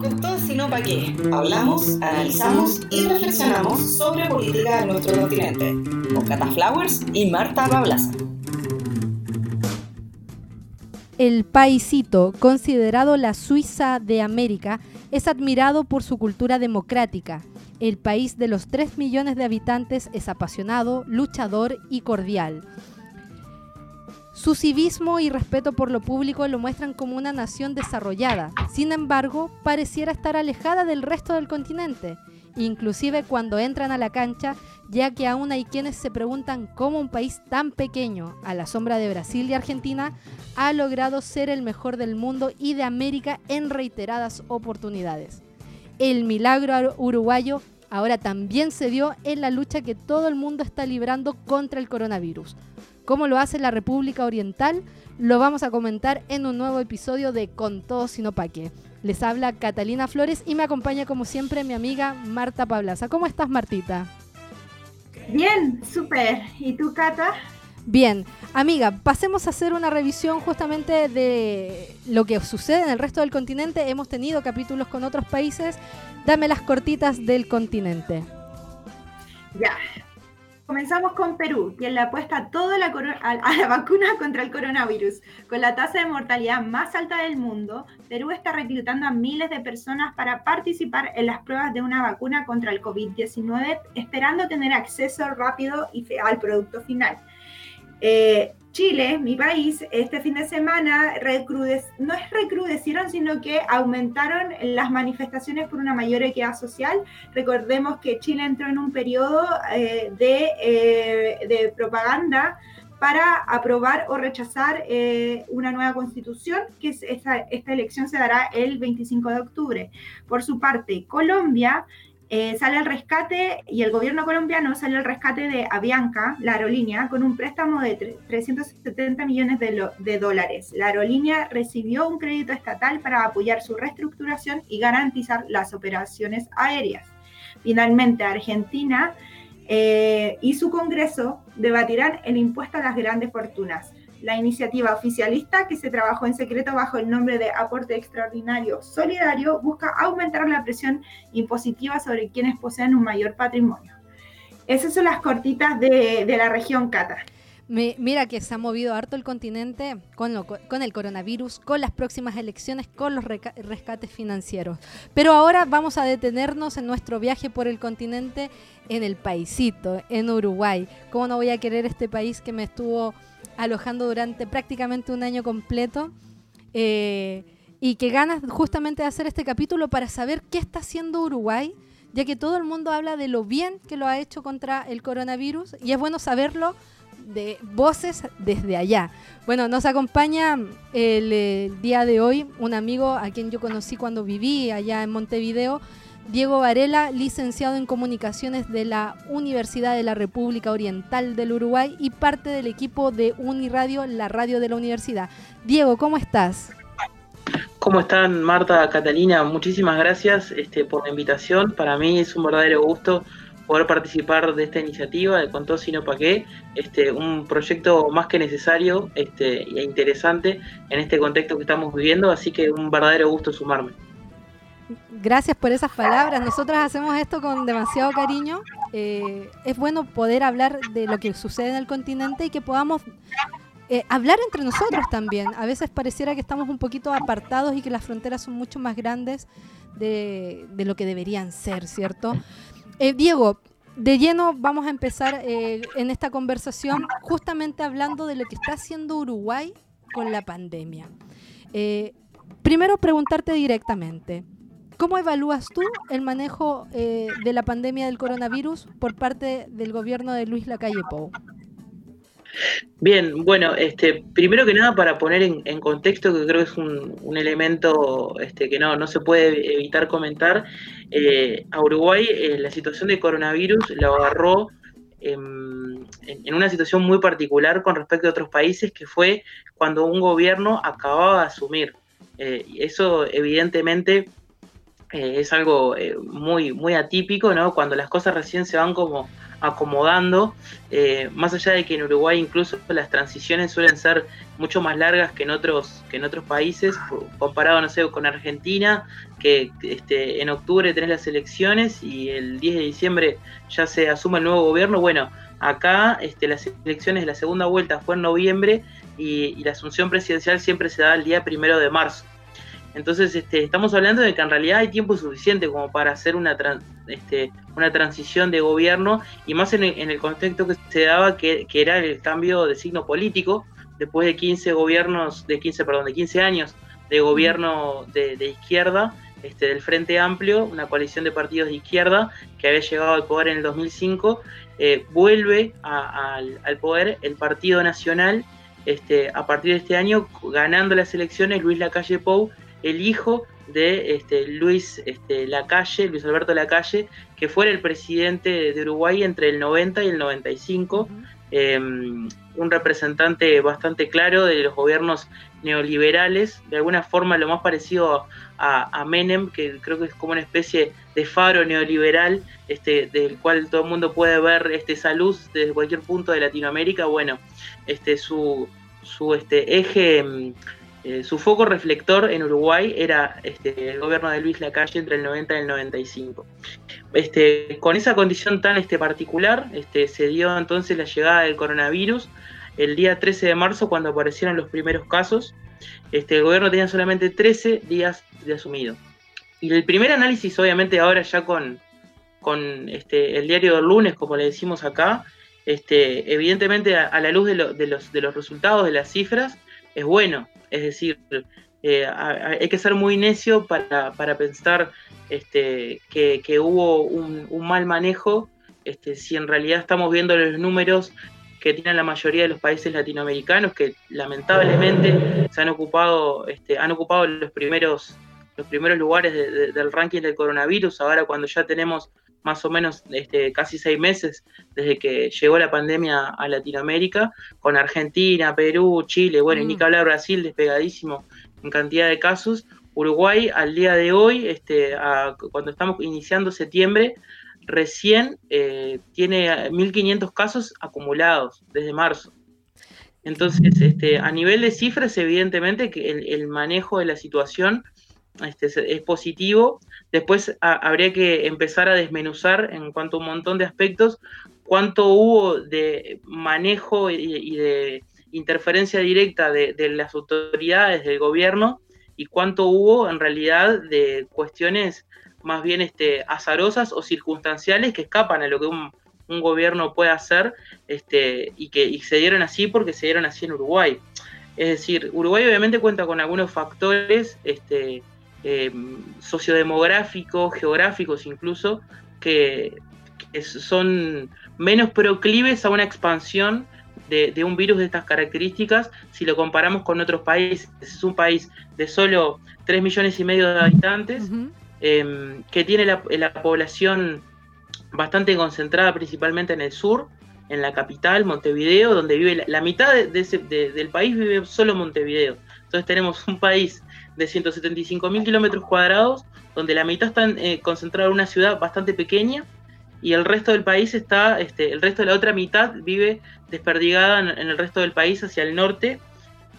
Con todo sino para qué, hablamos, analizamos y reflexionamos sobre política de nuestro continente, con Cata Flowers y Marta Pablaza. El paisito, considerado la Suiza de América, es admirado por su cultura democrática. El país de los 3 millones de habitantes es apasionado, luchador y cordial. Su civismo y respeto por lo público lo muestran como una nación desarrollada. Sin embargo, pareciera estar alejada del resto del continente, inclusive cuando entran a la cancha, ya que aún hay quienes se preguntan cómo un país tan pequeño, a la sombra de Brasil y Argentina, ha logrado ser el mejor del mundo y de América en reiteradas oportunidades. El milagro uruguayo ahora también se dio en la lucha que todo el mundo está librando contra el coronavirus. ¿Cómo lo hace la República Oriental? Lo vamos a comentar en un nuevo episodio de Con todo sino pa' qué. Les habla Catalina Flores y me acompaña como siempre mi amiga Marta Pablaza. ¿Cómo estás Martita? Bien, súper. ¿Y tú, Cata? Bien, amiga, pasemos a hacer una revisión justamente de lo que sucede en el resto del continente. Hemos tenido capítulos con otros países. Dame las cortitas del continente. Ya, Comenzamos con Perú, quien le apuesta toda a, la vacuna contra el coronavirus. Con la tasa de mortalidad más alta del mundo, Perú está reclutando a miles de personas para participar en las pruebas de una vacuna contra el COVID-19, esperando tener acceso rápido y al producto final. Eh, Chile, mi país, este fin de semana no es recrudecieron, sino que aumentaron las manifestaciones por una mayor equidad social. Recordemos que Chile entró en un periodo eh, eh, de, propaganda para aprobar o rechazar una nueva constitución, que esta elección se dará el 25 de octubre. Por su parte, Colombia eh, sale al rescate y el gobierno colombiano sale al rescate de Avianca, la aerolínea, con un préstamo de 370 millones de, dólares. La aerolínea recibió un crédito estatal para apoyar su reestructuración y garantizar las operaciones aéreas. Finalmente, Argentina eh, y su Congreso debatirán el impuesto a las grandes fortunas la iniciativa oficialista que se trabajó en secreto bajo el nombre de Aporte Extraordinario Solidario busca aumentar la presión impositiva sobre quienes poseen un mayor patrimonio. Esas son las cortitas de, la región Cata. mira que se ha movido harto el continente con, el coronavirus, con las próximas elecciones, con los rescates financieros. Pero ahora vamos a detenernos en nuestro viaje por el continente en el paisito, en Uruguay. ¿Cómo no voy a querer este país que me estuvo alojando durante prácticamente un año completo. Eh, y que ganas justamente de hacer este capítulo para saber qué está haciendo Uruguay, ya que todo el mundo habla de lo bien que lo ha hecho contra el coronavirus y es bueno saberlo de voces desde allá. Bueno, nos acompaña el, día de hoy un amigo a quien yo conocí cuando viví allá en Montevideo, Diego Varela, licenciado en Comunicaciones de la Universidad de la República Oriental del Uruguay y parte del equipo de Uniradio, la radio de la universidad. Diego, ¿cómo estás? ¿Cómo están Marta, Catalina? Muchísimas gracias este, por la invitación. Para mí es un verdadero gusto poder participar de esta iniciativa de Con todo sino pa' qué, este, un proyecto más que necesario este, e interesante en este contexto que estamos viviendo, así que un verdadero gusto sumarme. Gracias por esas palabras. Nosotros hacemos esto con demasiado cariño. Eh, es bueno poder hablar de lo que sucede en el continente y que podamos eh, hablar entre nosotros también. A veces pareciera que estamos un poquito apartados y que las fronteras son mucho más grandes de, lo que deberían ser, ¿cierto? Eh, Diego, de lleno vamos a empezar en esta conversación justamente hablando de lo que está haciendo Uruguay con la pandemia. primero preguntarte directamente, ¿Cómo evalúas tú el manejo eh, de la pandemia del coronavirus por parte del gobierno de Luis Lacalle Pou? Bien, bueno, este, primero que nada para poner en, contexto, que creo que es un, elemento este, que no, no se puede evitar comentar, eh, a Uruguay eh, la situación de coronavirus la agarró en, en, una situación muy particular con respecto a otros países, que fue cuando un gobierno acababa de asumir. eso evidentemente eh, es algo eh, muy, muy atípico, ¿no? Cuando las cosas recién se van como acomodando, eh, más allá de que en Uruguay incluso las transiciones suelen ser mucho más largas que en otros, que en otros países, comparado, no sé, con Argentina, que este, en octubre tenés las elecciones y el 10 de diciembre ya se asume el nuevo gobierno, bueno, acá este, las elecciones la segunda vuelta fue en noviembre y, la asunción presidencial siempre se da el día primero de marzo. Entonces, este, estamos hablando de que en realidad hay tiempo suficiente como para hacer una, este, una transición de gobierno y más en el, contexto que se daba, que, era el cambio de signo político, después de 15 gobiernos, de 15, perdón, de 15 años de gobierno de, izquierda, este, del Frente Amplio, una coalición de partidos de izquierda que había llegado al poder en el 2005, eh, vuelve al, al poder el Partido Nacional este, a partir de este año, ganando las elecciones, Luis Lacalle Pou, el hijo de este, Luis este, Lacalle, Luis Alberto Lacalle, que fue el presidente de Uruguay entre el 90 y el 95, em, un representante bastante claro de los gobiernos neoliberales, de alguna forma lo más parecido a, Menem, que creo que es como una especie de faro neoliberal, este, del cual todo el mundo puede ver este, esa luz desde cualquier punto de Latinoamérica. Bueno, este, su, su este, eje, mm, eh, su foco reflector en Uruguay era este, el gobierno de Luis Lacalle entre el 90 y el 95. Este, con esa condición tan este, particular, este, se dio entonces la llegada del coronavirus el día 13 de marzo cuando aparecieron los primeros casos. Este, el gobierno tenía solamente 13 días de asumido. Y el primer análisis, obviamente, ahora ya con, este, el diario del lunes, como le decimos acá, evidentemente a, la luz de, los, de, los, resultados, de las cifras, es bueno. Es decir, eh, hay que ser muy necio para, pensar este, que, hubo un, un, mal manejo, este, si en realidad estamos viendo los números que tienen la mayoría de los países latinoamericanos, que lamentablemente se han ocupado, este, han ocupado los primeros, los primeros lugares del ranking del coronavirus, ahora cuando ya tenemos más o menos este, casi seis meses desde que llegó la pandemia a Latinoamérica, con Argentina, Perú, Chile, bueno, y ni mm. que hablar Brasil, despegadísimo en cantidad de casos. Uruguay al día de hoy, este, cuando estamos iniciando septiembre, recién eh, tiene 1.500 casos acumulados desde marzo. Entonces, este, a nivel de cifras, evidentemente que el, manejo de la situación este, es, positivo. Después habría que empezar a desmenuzar en cuanto a un montón de aspectos cuánto hubo de manejo y, de interferencia directa de, las autoridades del gobierno y cuánto hubo en realidad de cuestiones más bien este, azarosas o circunstanciales que escapan a lo que un, gobierno puede hacer este, y que se dieron así porque se dieron así en Uruguay. Es decir, Uruguay obviamente cuenta con algunos factores este, em, sociodemográficos, geográficos incluso, que, son menos proclives a una expansión de, un virus de estas características si lo comparamos con otros países. Es un país de solo 3 millones y medio de habitantes. Em, que tiene la, población bastante concentrada principalmente en el sur, en la capital, Montevideo, donde vive la, mitad del país vive solo Montevideo. Entonces tenemos un país de 175 mil kilómetros cuadrados, donde la mitad está eh, concentrada en una ciudad bastante pequeña y el resto del país está, este, el resto de la otra mitad vive desperdigada en, el resto del país hacia el norte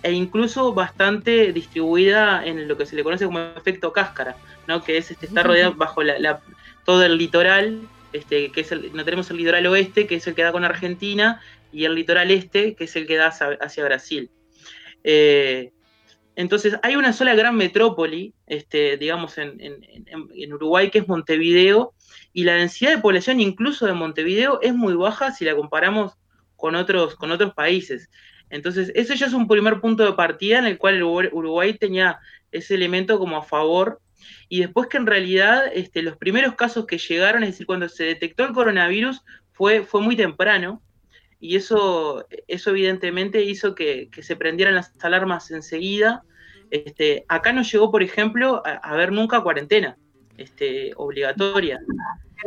e incluso bastante distribuida en lo que se le conoce como efecto cáscara, ¿no? que es este, está rodeado bajo la, todo el litoral, este, que es el, no tenemos el litoral oeste, que es el que da con Argentina, y el litoral este, que es el que da hacia, Brasil. Eh, entonces, hay una sola gran metrópoli, este, digamos, en, en, Uruguay, que es Montevideo, y la densidad de población incluso de Montevideo es muy baja si la comparamos con otros, con otros países. Entonces, ese ya es un primer punto de partida en el cual Uruguay tenía ese elemento como a favor y después que en realidad este, los primeros casos que llegaron, es decir, cuando se detectó el coronavirus, fue, fue muy temprano, y eso, eso evidentemente hizo que, se prendieran las alarmas enseguida. Este, acá no llegó, por ejemplo, a, haber nunca cuarentena este, obligatoria.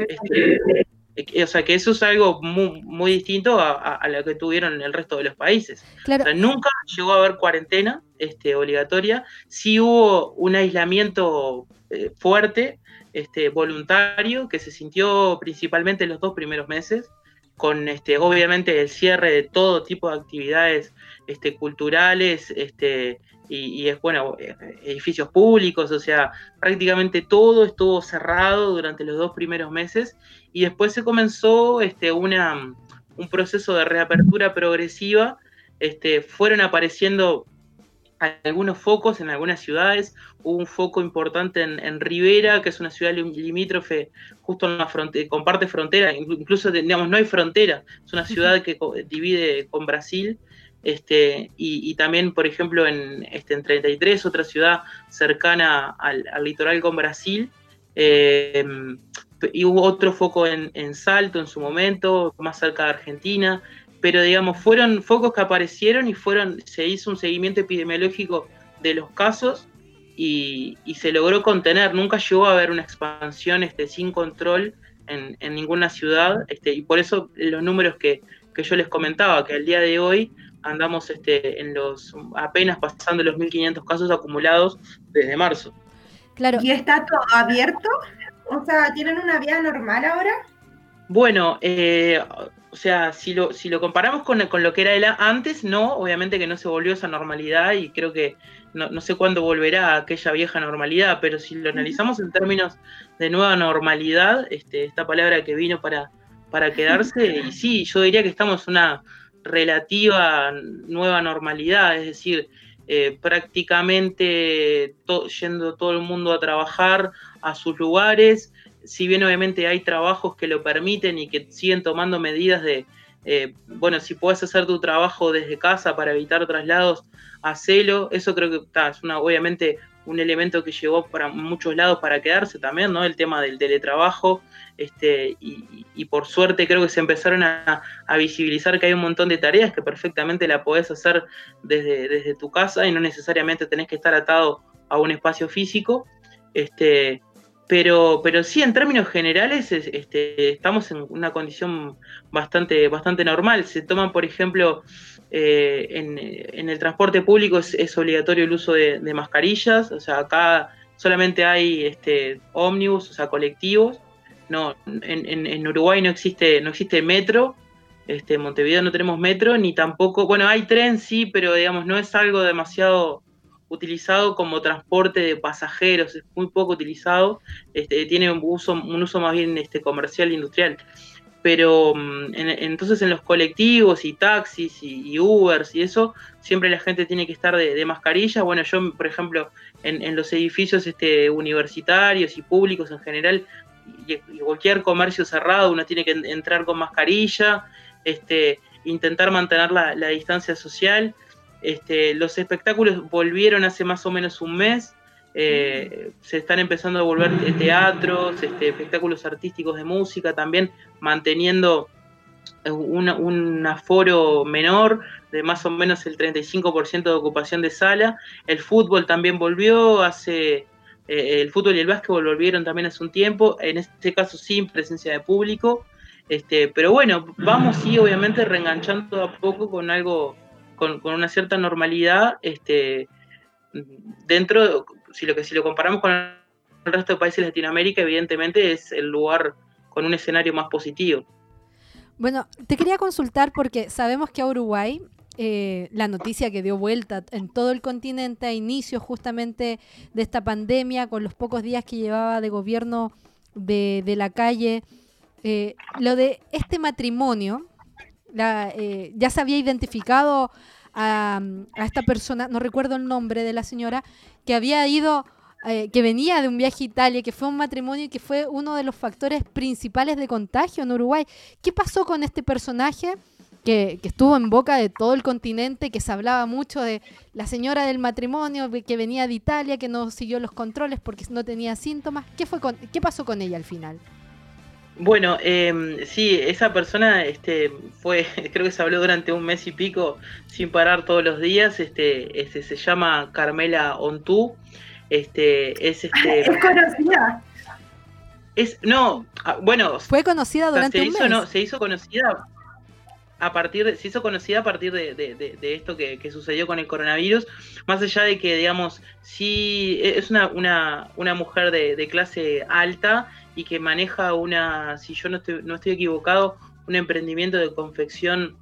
Este, o sea, que eso es algo muy, distinto a, lo que tuvieron el resto de los países. nunca llegó a haber cuarentena este, obligatoria. Sí hubo un aislamiento eh, fuerte, este, voluntario, que se sintió principalmente en los dos primeros meses, con este, obviamente el cierre de todo tipo de actividades este, culturales, este, y, es bueno, edificios públicos, o sea, prácticamente todo estuvo cerrado durante los dos primeros meses y después se comenzó este, una, un proceso de reapertura progresiva, este, fueron apareciendo algunos focos en algunas ciudades. Hubo un foco importante en, Rivera, que es una ciudad limítrofe, justo en la frontera, comparte frontera, incluso digamos, no hay frontera, es una ciudad que divide con Brasil. Este, y, también, por ejemplo, en, este, en 33, otra ciudad cercana al, litoral con Brasil. Eh, y hubo otro foco en, en Salto en su momento, más cerca de Argentina pero digamos, fueron focos que aparecieron y fueron, se hizo un seguimiento epidemiológico de los casos y, se logró contener. Nunca llegó a haber una expansión este, sin control en, ninguna ciudad, este, y por eso los números que, yo les comentaba, que al día de hoy andamos este, en los apenas pasando los 1.500 casos acumulados desde marzo. Claro. ¿Y está todo abierto? O sea, ¿tienen una vida normal ahora? Bueno, eh, o sea, si lo, si lo comparamos con, lo que era el antes, no, obviamente que no se volvió esa normalidad y creo que no, sé cuándo volverá aquella vieja normalidad, pero si lo analizamos en términos de nueva normalidad, este, esta palabra que vino para, para quedarse, y sí, yo diría que estamos en una relativa nueva normalidad, es decir, eh, prácticamente yendo todo el mundo a trabajar a sus lugares, si bien obviamente hay trabajos que lo permiten y que siguen tomando medidas de, eh, bueno, si puedes hacer tu trabajo desde casa para evitar traslados, hacelo. Eso creo que es una, obviamente un elemento que llegó para muchos lados para quedarse también, ¿no? El tema del teletrabajo, este, y, por suerte creo que se empezaron a, visibilizar que hay un montón de tareas que perfectamente la podés hacer desde, desde tu casa y no necesariamente tenés que estar atado a un espacio físico. Este, pero, pero sí, en términos generales, este, estamos en una condición bastante, bastante normal. Se toman, por ejemplo, eh, en, el transporte público es, obligatorio el uso de, mascarillas. O sea, acá solamente hay este, ómnibus, o sea, colectivos. No, en, en, Uruguay no existe, no existe metro. Este, en Montevideo no tenemos metro, ni tampoco, bueno, hay tren sí, pero digamos, no es algo demasiado utilizado como transporte de pasajeros, es muy poco utilizado, este, tiene un uso, un uso más bien este, comercial e industrial. Pero mm, entonces en los colectivos y taxis y, Ubers y eso, siempre la gente tiene que estar de, mascarilla. Bueno, yo, por ejemplo, en, los edificios este, universitarios y públicos en general, y, cualquier comercio cerrado, uno tiene que entrar con mascarilla, este, intentar mantener la distancia social este, los espectáculos volvieron hace más o menos un mes. Eh, se están empezando a volver teatros, este, espectáculos artísticos de música, también manteniendo un aforo menor de más o menos el 35% de ocupación de sala. El fútbol también volvió hace... Eh, el fútbol y el básquetbol volvieron también hace un tiempo, en este caso sin presencia de público. Este, pero bueno, vamos sí, obviamente reenganchando a poco con algo con, una cierta normalidad este, dentro, si lo que si lo comparamos con el resto de países de Latinoamérica, evidentemente es el lugar con un escenario más positivo. Bueno, te quería consultar porque sabemos que a Uruguay eh, la noticia que dio vuelta en todo el continente a inicio justamente de esta pandemia, con los pocos días que llevaba de gobierno de, la calle, eh, lo de este matrimonio eh, ya se había identificado a, esta persona, no recuerdo el nombre de la señora, que había ido, eh, que venía de un viaje a Italia, que fue un matrimonio y que fue uno de los factores principales de contagio en Uruguay. ¿Qué pasó con este personaje? Que, que, estuvo en boca de todo el continente, que se hablaba mucho de la señora del matrimonio que venía de Italia, que no siguió los controles porque no tenía síntomas. ¿Qué, fue ¿Qué pasó con ella al final? Bueno, eh, sí, esa persona este, fue, creo que se habló durante un mes y pico sin parar todos los días. Este, este se llama Carmela Ontú. Este, es este. Es conocida. Es, no, ah, bueno. Fue conocida durante se un hizo, mes. No, se hizo conocida a partir de, se hizo conocida a partir de, esto que, sucedió con el coronavirus, más allá de que, digamos, sí es una, una, una mujer de, clase alta y que maneja una, si yo no estoy, no estoy equivocado, un emprendimiento de confección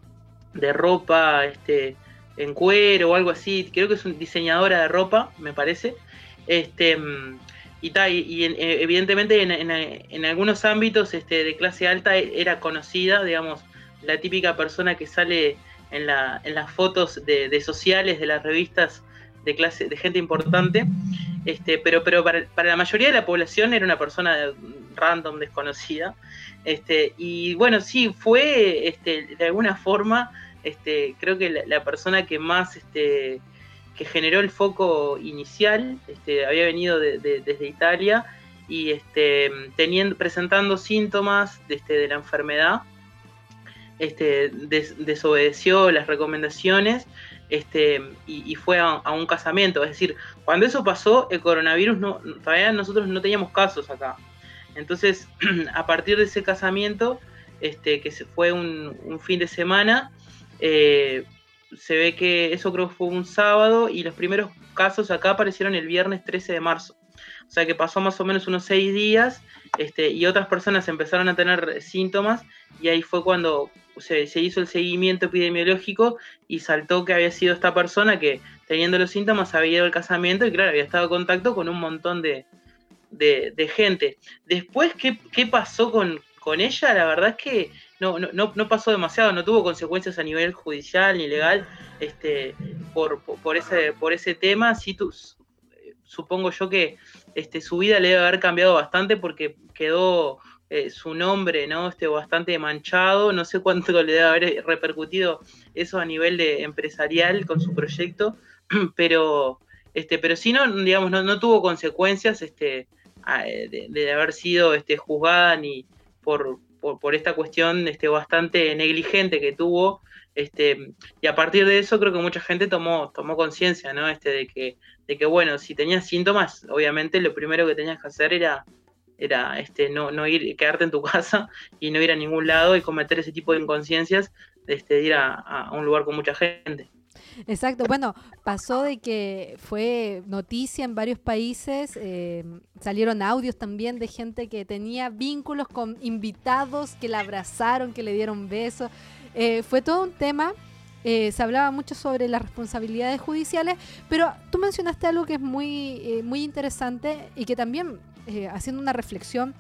de ropa este, en cuero o algo así. Creo que es una diseñadora de ropa, me parece. Este, y, y, eh, evidentemente en, algunos ámbitos este, de clase alta era conocida, digamos, la típica persona que sale en, la, en las fotos de, sociales de las revistas de clase de gente importante. Este, pero pero para, la mayoría de la población era una persona random, desconocida. Este, y bueno, sí, fue este, de alguna forma, este, creo que la, persona que más este, que generó el foco inicial, este, había venido desde Italia y este, teniendo, presentando síntomas de, este, de la enfermedad, este, desobedeció las recomendaciones este, y, fue a, un casamiento. Es decir, cuando eso pasó, el coronavirus, no, todavía nosotros no teníamos casos acá. Entonces, a partir de ese casamiento, este, que fue un, fin de semana, eh, se ve que eso creo que fue un sábado y los primeros casos acá aparecieron el viernes 13 de marzo. O sea que pasó más o menos unos seis días este, y otras personas empezaron a tener síntomas y ahí fue cuando se, hizo el seguimiento epidemiológico y saltó que había sido esta persona que teniendo los síntomas había ido al casamiento y claro, había estado en contacto con un montón de, gente. Después, ¿qué, qué pasó con, con ella? La verdad es que no, no, no, pasó demasiado, no tuvo consecuencias a nivel judicial ni legal este, por, por, ese, por ese tema. Sí, tu, supongo yo que este, su vida le debe haber cambiado bastante porque quedó eh, su nombre ¿no? este, bastante manchado. No sé cuánto le debe haber repercutido eso a nivel de empresarial con su proyecto, pero, este, pero sí no, digamos, no, no tuvo consecuencias este, de, haber sido este, juzgada ni por, por, esta cuestión este, bastante negligente que tuvo. Este, y a partir de eso creo que mucha gente tomó, tomó conciencia, ¿no? Este, de que, de que, bueno, si tenías síntomas, obviamente lo primero que tenías que hacer era, era este, no, no ir, quedarte en tu casa y no ir a ningún lado y cometer ese tipo de inconsciencias, este, ir a un lugar con mucha gente. Exacto, bueno, pasó de que fue noticia en varios países, eh, salieron audios también de gente que tenía vínculos con invitados que la abrazaron, que le dieron besos. Eh, fue todo un tema. Eh, se hablaba mucho sobre las responsabilidades judiciales, pero tú mencionaste algo que es muy, muy interesante y que también, haciendo una reflexión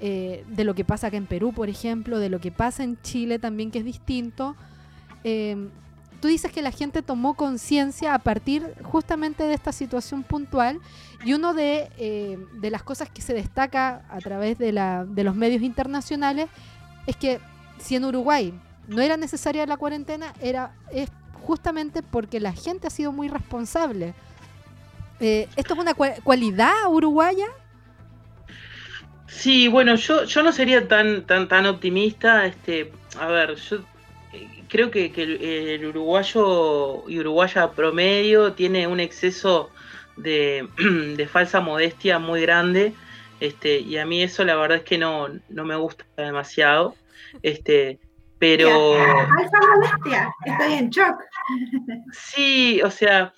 de lo que pasa acá en Perú, por ejemplo, de lo que pasa en Chile también, que es distinto, tú dices que la gente tomó conciencia a partir justamente de esta situación puntual y uno de, eh, de, las cosas que se destaca a través de, la, de los medios internacionales es que si en Uruguay no era necesaria la cuarentena, era, es justamente porque la gente ha sido muy responsable. Eh, ¿Esto es una cualidad uruguaya? Sí, bueno, yo, yo no sería tan, tan, tan optimista. Este, a ver, yo creo que, el, uruguayo y uruguaya promedio tiene un exceso de, falsa modestia muy grande. Este, y a mí eso la verdad es que no, no me gusta demasiado. Este, pero. Falsa modestia, estoy en shock. Sí, o sea,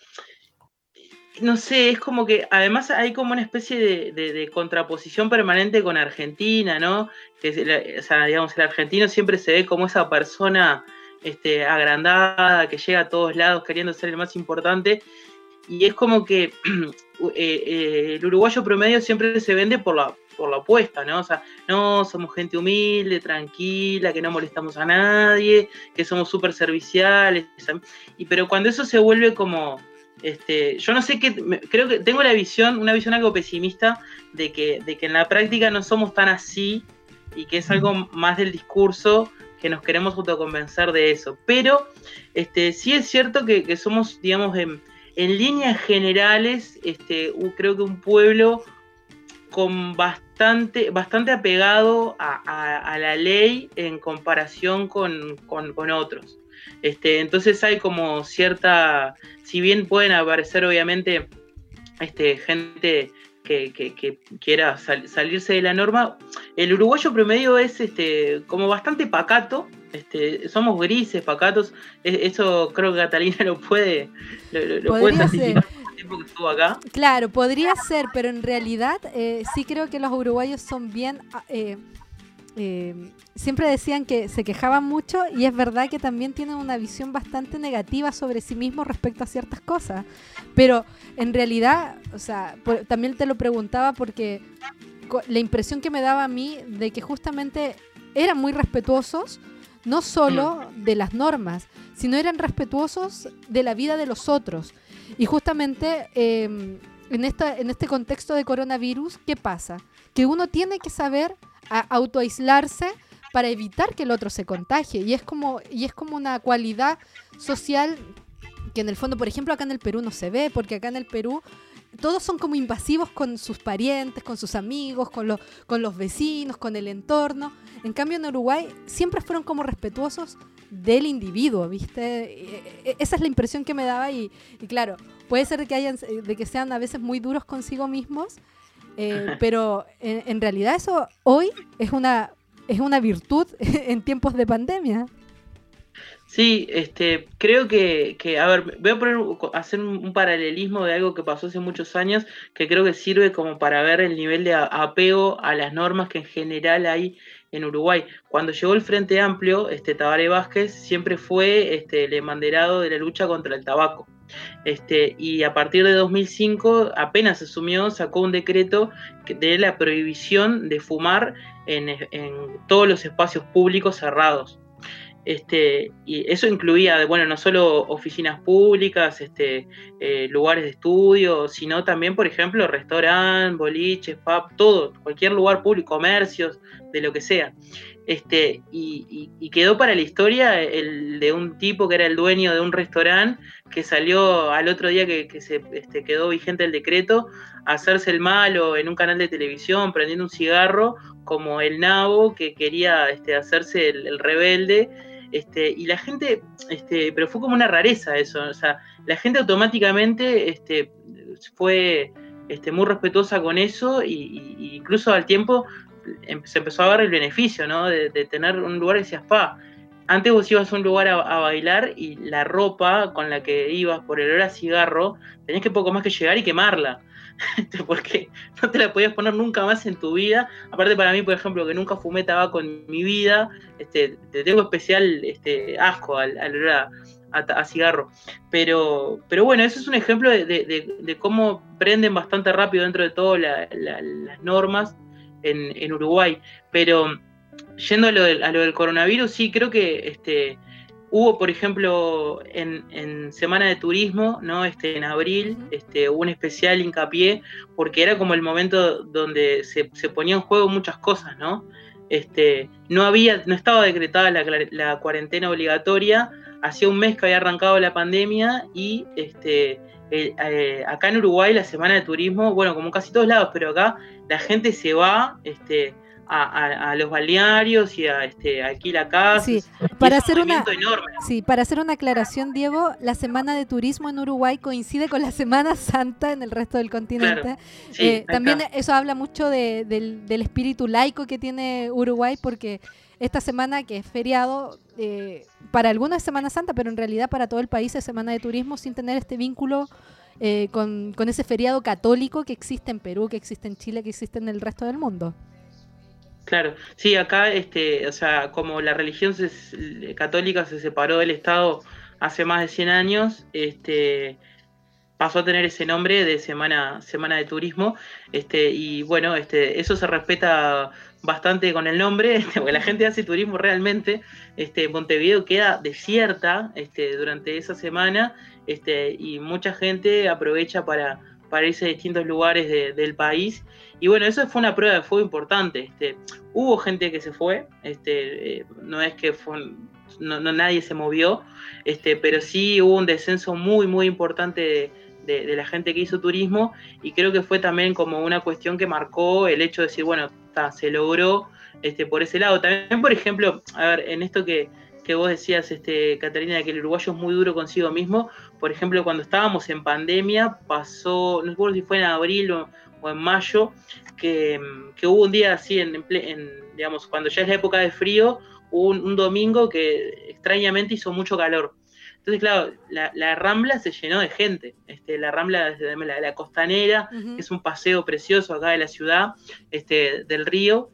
no sé, es como que además hay como una especie de, contraposición permanente con Argentina, ¿no? Que, o sea, digamos, el argentino siempre se ve como esa persona este, agrandada, que llega a todos lados queriendo ser el más importante. Y es como que eh, eh, el uruguayo promedio siempre se vende por la, por la opuesta, ¿no? O sea, no, somos gente humilde, tranquila, que no molestamos a nadie, que somos súper serviciales. Y, pero cuando eso se vuelve como, este, yo no sé qué, creo que tengo la visión, una visión algo pesimista de que, de que en la práctica no somos tan así y que es algo más del discurso que nos queremos autoconvencer de eso. Pero este, sí es cierto que, somos, digamos, en, líneas generales, este, creo que un pueblo con bastante, bastante apegado a, la ley en comparación con, otros. Este, entonces hay como cierta, si bien pueden aparecer obviamente este, gente que, quiera salirse de la norma. El uruguayo promedio es este como bastante pacato, este, somos grises, pacatos. E, eso creo que Catalina lo puede, lo, puede tiempo que estuvo acá. Claro, podría ser, pero en realidad eh, sí creo que los uruguayos son bien, ah, eh, eh, siempre decían que se quejaban mucho y es verdad que también tienen una visión bastante negativa sobre sí mismos respecto a ciertas cosas. Pero en realidad, o sea, también te lo preguntaba porque la impresión que me daba a mí de que justamente eran muy respetuosos, no solo mm. de las normas, sino eran respetuosos de la vida de los otros. Y justamente em, en, esta, en este contexto de coronavirus, ¿qué pasa? Que uno tiene que saber autoaislarse para evitar que el otro se contagie. Y es como, y es como una cualidad social que en el fondo, por ejemplo, acá en el Perú no se ve, porque acá en el Perú todos son como invasivos con sus parientes, con sus amigos, con, con los vecinos, con el entorno. En cambio, en Uruguay siempre fueron como respetuosos del individuo, ¿viste? E, e, esa es la impresión que me daba y, claro, puede ser que, hayan, de que sean a veces muy duros consigo mismos, eh, pero en, realidad eso hoy es una, es una virtud en tiempos de pandemia. Sí, este, creo que, que, a ver, voy a poner, hacer un, paralelismo de algo que pasó hace muchos años, que creo que sirve como para ver el nivel de apego a las normas que en general hay en Uruguay. Cuando llegó el Frente Amplio, este, Tabaré Vázquez siempre fue este, el emanderado de la lucha contra el tabaco. Este, y a partir de 2005 apenas asumió, sacó un decreto de la prohibición de fumar en, en todos los espacios públicos cerrados. Este, y eso incluía, bueno, no solo oficinas públicas, este, eh, lugares de estudio, sino también, por ejemplo, restaurantes, boliches, pub, todo, cualquier lugar público, comercios, de lo que sea. Este, y, quedó para la historia el de un tipo que era el dueño de un restaurante que salió al otro día que, se quedó vigente el decreto a hacerse el malo en un canal de televisión prendiendo un cigarro como el nabo que quería hacerse el rebelde este, y la gente, este, pero fue como una rareza eso, o sea, la gente automáticamente este, fue este, muy respetuosa con eso y, incluso al tiempo em, se empezó a ver el beneficio, ¿no? De, tener un lugar que decía spa. Antes vos ibas a un lugar a, bailar y la ropa con la que ibas por el olor a cigarro, tenías que poco más que llegar y quemarla. Porque no te la podías poner nunca más en tu vida. Aparte para mí, por ejemplo, que nunca fumé tabaco en mi vida, este, te tengo especial este, asco al, olor a, cigarro. Pero, pero bueno, eso es un ejemplo de, cómo prenden bastante rápido dentro de todo las normas en, Uruguay. Pero yendo a lo, del, a lo del coronavirus, sí, creo que este, Hubo, por ejemplo, en, Semana de Turismo, ¿no? Este, en abril, este, hubo un especial hincapié, porque era como el momento donde se, se ponía en juego muchas cosas, ¿no? Este, no había, no estaba decretada la, cuarentena obligatoria, hacía un mes que había arrancado la pandemia y este, eh, acá en Uruguay la semana de turismo, bueno, como casi todos lados, pero acá la gente se va, este, a, los balnearios y a este, aquí la casa. Sí, para hacer una, sí, para hacer una aclaración, Diego, la semana de turismo en Uruguay coincide con la Semana Santa en el resto del continente. Eh, también eso habla mucho del, espíritu laico que tiene Uruguay, porque esta semana que es feriado, eh, para algunos es Semana Santa, pero en realidad para todo el país es Semana de Turismo sin tener este vínculo eh, con, con ese feriado católico que existe en Perú, que existe en Chile, que existe en el resto del mundo. Claro, sí, acá, este, o sea, como la religión católica se separó del Estado hace más de 100 años, este, pasó a tener ese nombre de semana, semana de turismo, este, y bueno, este, eso se respeta bastante con el nombre, este, porque la gente hace turismo realmente, este, Montevideo queda desierta, este, durante esa semana, este, y mucha gente aprovecha para para irse a distintos lugares del país. Y bueno, eso fue una prueba de fuego importante. Este, hubo gente que se fue, este, eh, no es que fue, no, nadie se movió, este, pero sí hubo un descenso muy, muy importante de, la gente que hizo turismo y creo que fue también como una cuestión que marcó el hecho de decir, bueno, se logró este, por ese lado. También, por ejemplo, a ver, en esto que, que vos decías, este, Catalina, que el uruguayo es muy duro consigo mismo. Por ejemplo, cuando estábamos en pandemia, pasó, no recuerdo si fue en abril o, en mayo, que, hubo un día así, en, digamos, cuando ya es la época de frío, hubo un, domingo que extrañamente hizo mucho calor. Entonces, claro, la, Rambla se llenó de gente. Este, la Rambla de la, la Costanera, que es un paseo precioso acá de la ciudad, este, del río,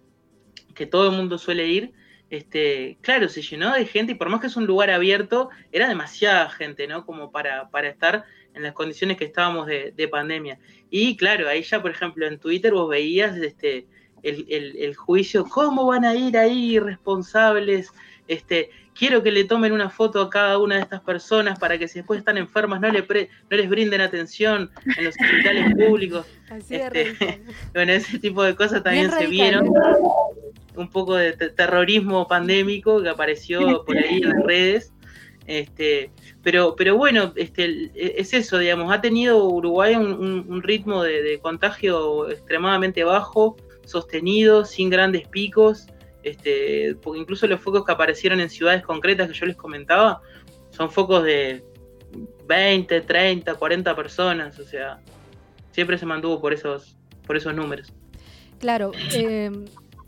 que todo el mundo suele ir, este, claro, se llenó de gente y por más que es un lugar abierto, era demasiada gente, ¿no? Como para, para estar en las condiciones que estábamos de, pandemia. Y claro, ahí ya, por ejemplo, en Twitter vos veías este, el, juicio, ¿cómo van a ir ahí irresponsables? Este, quiero que le tomen una foto a cada una de estas personas para que si después están enfermas no, le no les brinden atención en los hospitales públicos. Este, bueno, ese tipo de cosas también se vieron. Un poco de terrorismo pandémico que apareció por ahí en las redes. Este, pero, pero bueno, este, es eso, digamos, ha tenido Uruguay un, ritmo de, contagio extremadamente bajo, sostenido, sin grandes picos, este, porque incluso los focos que aparecieron en ciudades concretas que yo les comentaba, son focos de 20, 30, 40 personas, o sea, siempre se mantuvo por esos, por esos números. Claro, eh,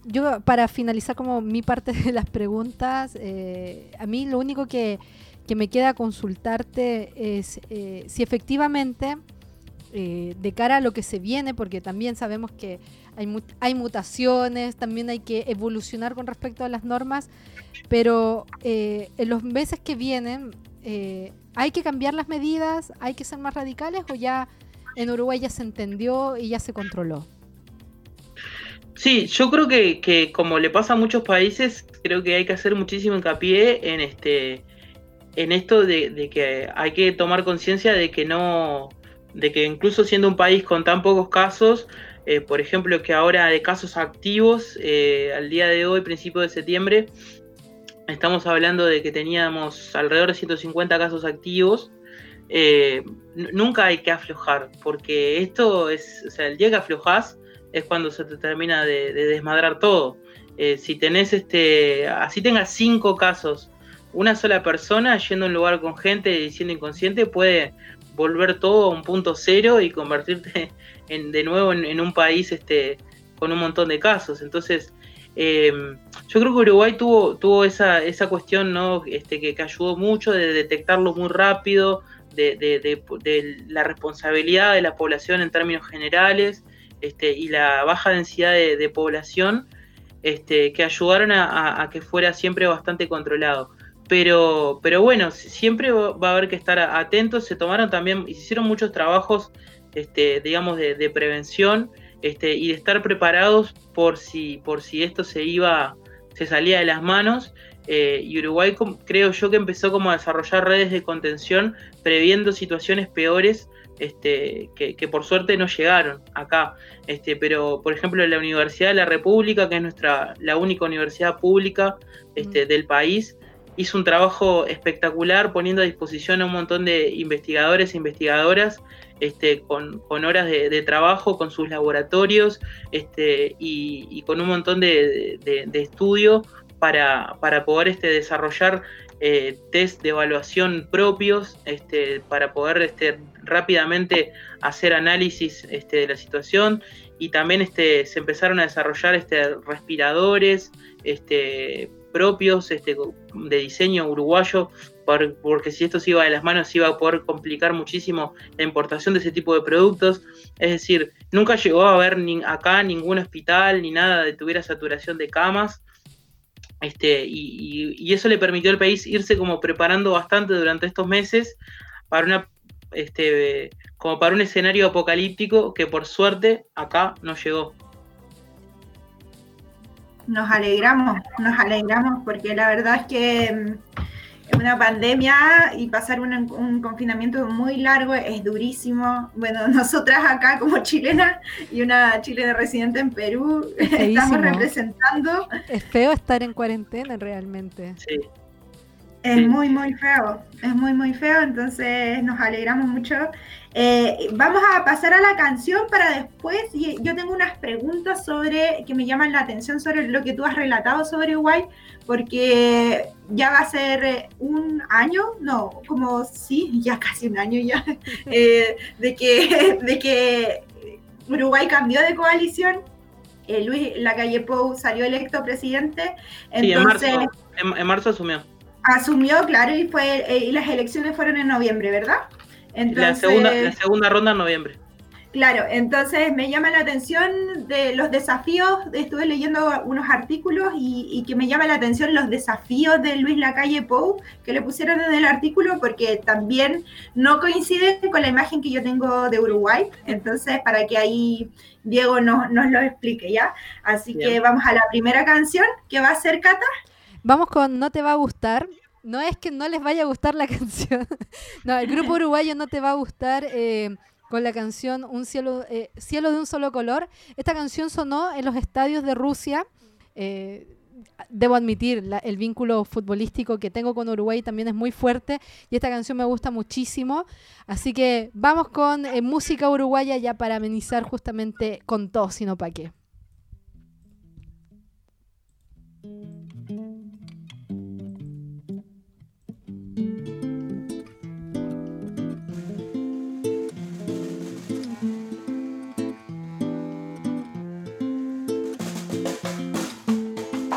yo para finalizar como mi parte de las preguntas, eh, a mí lo único que que me queda consultarte es eh, si efectivamente, eh, de cara a lo que se viene, porque también sabemos que hay, hay mutaciones, también hay que evolucionar con respecto a las normas, pero eh, en los meses que vienen, ¿hay que cambiar las medidas? ¿Hay que ser más radicales o ya en Uruguay ya se entendió y ya se controló? Sí, yo creo que, que, como le pasa a muchos países, creo que hay que hacer muchísimo hincapié en este en esto de, que hay que tomar conciencia de que no, de que incluso siendo un país con tan pocos casos, eh, por ejemplo, que ahora de casos activos, eh, al día de hoy, principio de septiembre, estamos hablando de que teníamos alrededor de 150 casos activos. Eh, nunca hay que aflojar, porque esto es, o sea, el día que aflojas es cuando se te termina de, de desmadrar todo. si tenés este, así tengas cinco casos una sola persona yendo a un lugar con gente y siendo inconsciente puede volver todo a un punto cero y convertirte en, de nuevo en, un país este, con un montón de casos. Entonces, em, yo creo que Uruguay tuvo, tuvo esa, esa cuestión ¿no? este, que, ayudó mucho de detectarlo muy rápido, de, la responsabilidad de la población en términos generales este, y la baja densidad de, población este, que ayudaron a, que fuera siempre bastante controlado. Pero, pero bueno, siempre va a haber que estar atentos. Se tomaron también, hicieron muchos trabajos, este, digamos, de, prevención este, y de estar preparados por si, por si esto se iba, se salía de las manos. Eh, y Uruguay creo yo que empezó como a desarrollar redes de contención previendo situaciones peores este, que, por suerte no llegaron acá. Este, pero, por ejemplo, la Universidad de la República, que es nuestra, la única universidad pública este, del país, hizo un trabajo espectacular poniendo a disposición a un montón de investigadores e investigadoras este, con, horas de, trabajo, con sus laboratorios este, y, con un montón de, estudio para, poder este, desarrollar eh, test de evaluación propios, este, para poder este, rápidamente hacer análisis este, de la situación y también se empezaron a desarrollar este, respiradores, este, propios este, de diseño uruguayo, porque si esto se iba de las manos iba a poder complicar muchísimo la importación de ese tipo de productos. Es decir, nunca llegó a haber acá ningún hospital ni nada de tuviera saturación de camas. Este, y, eso le permitió al país irse como preparando bastante durante estos meses para una este, como para un escenario apocalíptico que por suerte acá no llegó. Nos alegramos, nos alegramos porque la verdad es que una pandemia y pasar un, confinamiento muy largo es durísimo. Bueno, nosotras acá como chilenas y una chilena residente en Perú estamos representando. Es feo estar en cuarentena realmente. Sí. Es muy, muy feo, es muy, muy feo, entonces nos alegramos mucho. Eh, vamos a pasar a la canción para después, y yo tengo unas preguntas sobre, que me llaman la atención sobre lo que tú has relatado sobre Uruguay, porque ya va a ser eh, un año, no, como sí, ya casi un año ya, eh, de, que, de que Uruguay cambió de coalición. Luis Lacalle Pou salió electo presidente. Entonces, sí, en marzo asumió. Asumió, claro, y fue eh, y las elecciones fueron en noviembre, ¿verdad? la, segunda, la segunda ronda en noviembre. Claro, entonces me llama la atención de los desafíos, estuve leyendo unos artículos y, que me llama la atención los desafíos de Luis Lacalle Pou que le pusieron en el artículo porque también no coincide con la imagen que yo tengo de Uruguay, entonces para que ahí Diego nos, lo explique, ¿ya? Así que vamos a la primera canción que va a ser Cata. Vamos con No te va a gustar. No es que no les vaya a gustar la canción. no, el grupo uruguayo no te va a gustar. Eh, con la canción Un cielo, eh, cielo de un solo color. Esta canción sonó en los estadios de Rusia. Eh, debo admitir, el vínculo futbolístico que tengo con Uruguay también es muy fuerte y esta canción me gusta muchísimo. Así que vamos con música uruguaya ya para amenizar justamente con todo, sino para qué.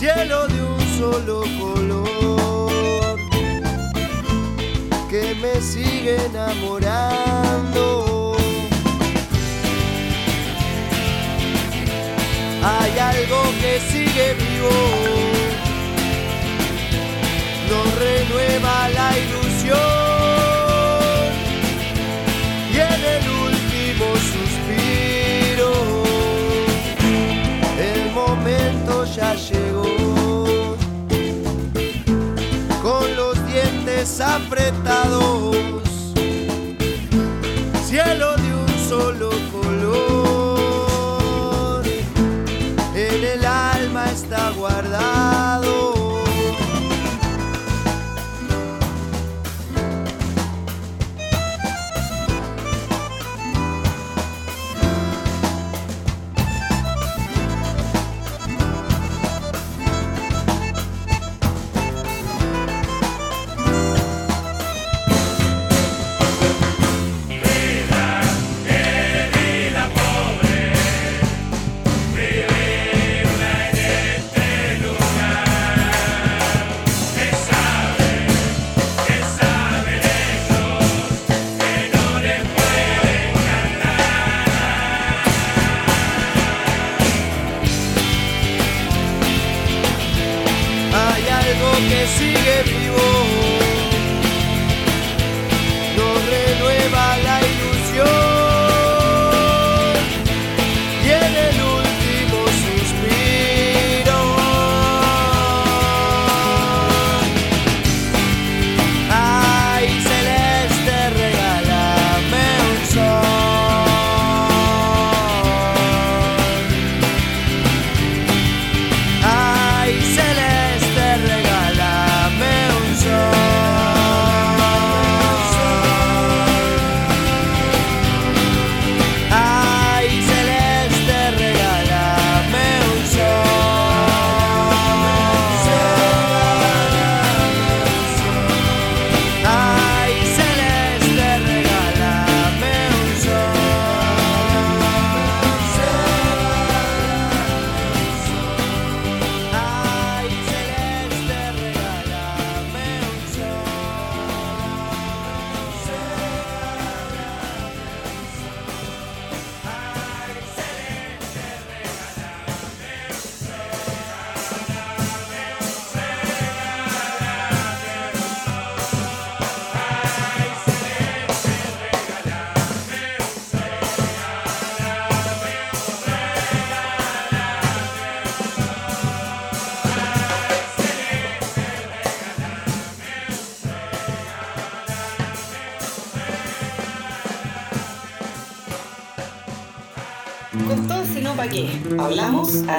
cielo de un solo color que me sigue enamorando. Hay algo que sigue vivo, nos renueva la ilusión apretados, cielo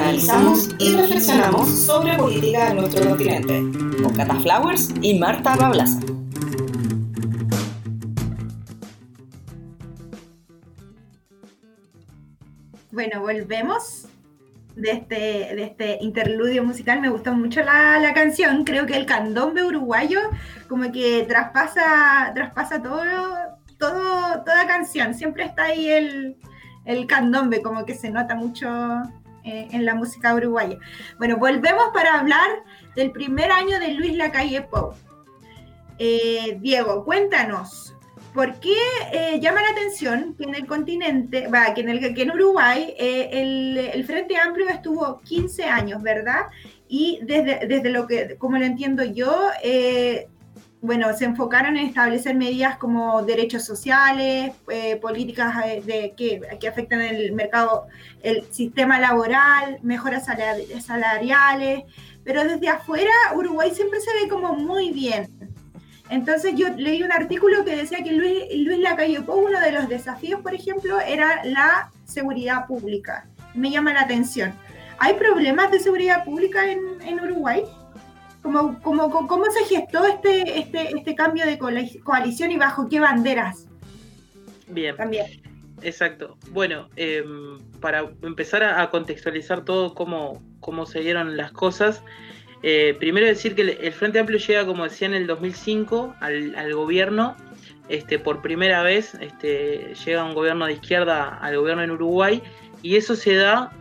analizamos y reflexionamos sobre política en nuestro continente. Con Cata Flowers y Marta Pablaza. Bueno, volvemos de este, de este interludio musical. Me gustó mucho la, la canción. Creo que el candombe uruguayo como que traspasa, traspasa todo, todo, toda canción. Siempre está ahí el, el candombe, como que se nota mucho eh, en la música uruguaya. Bueno, volvemos para hablar del primer año de Luis Lacalle Pou. Eh, Diego, cuéntanos, ¿por qué eh, llama la atención que en el continente, va, que en, el, que en Uruguay el, el, Frente Amplio estuvo 15 años, ¿verdad? Y desde, desde lo que, como lo entiendo yo, bueno, se enfocaron en establecer medidas como derechos sociales, eh, políticas eh, de, que, que, afectan el mercado, el sistema laboral, mejoras salariales, pero desde afuera Uruguay siempre se ve como muy bien. Entonces yo leí un artículo que decía que Luis, Luis Lacalle Pou, uno de los desafíos, por ejemplo, era la seguridad pública. Me llama la atención. ¿Hay problemas de seguridad pública en, en Uruguay? ¿Cómo, cómo, cómo se gestó este, este, este cambio de coalición y bajo qué banderas? Bien. También. Exacto. Bueno, em, para empezar a, contextualizar todo cómo, cómo se dieron las cosas, eh, primero decir que el, Frente Amplio llega, como decía, en el 2005 al, al gobierno. Este, por primera vez este, llega un gobierno de izquierda al gobierno en Uruguay y eso se da,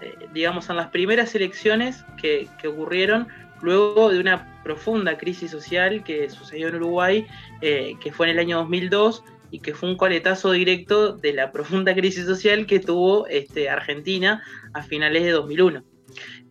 eh, digamos, en las primeras elecciones que, que ocurrieron luego de una profunda crisis social que sucedió en Uruguay, eh, que fue en el año 2002 y que fue un coletazo directo de la profunda crisis social que tuvo este, Argentina a finales de 2001.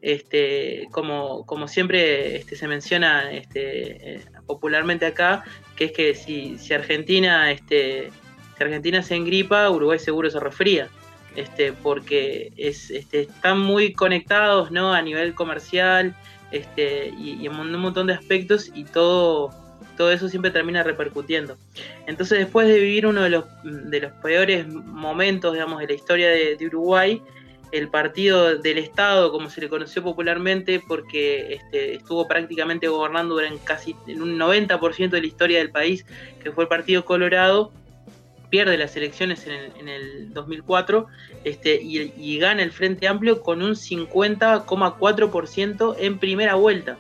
Este, como, como siempre este, se menciona este, eh, popularmente acá, que es que si, Argentina, este, si Argentina se engripa, Uruguay seguro se resfría. Este, porque es, este, están muy conectados ¿no? a nivel comercial, este, y, en un montón de aspectos y todo, todo eso siempre termina repercutiendo. Entonces después de vivir uno de los, de los peores momentos, digamos, de la historia de, Uruguay, el partido del Estado, como se le conoció popularmente, porque este, estuvo prácticamente gobernando durante casi un 90% de la historia del país, que fue el Partido Colorado, pierde las elecciones en el, 2004 este, y, gana el Frente Amplio con un 50,4% en primera vuelta.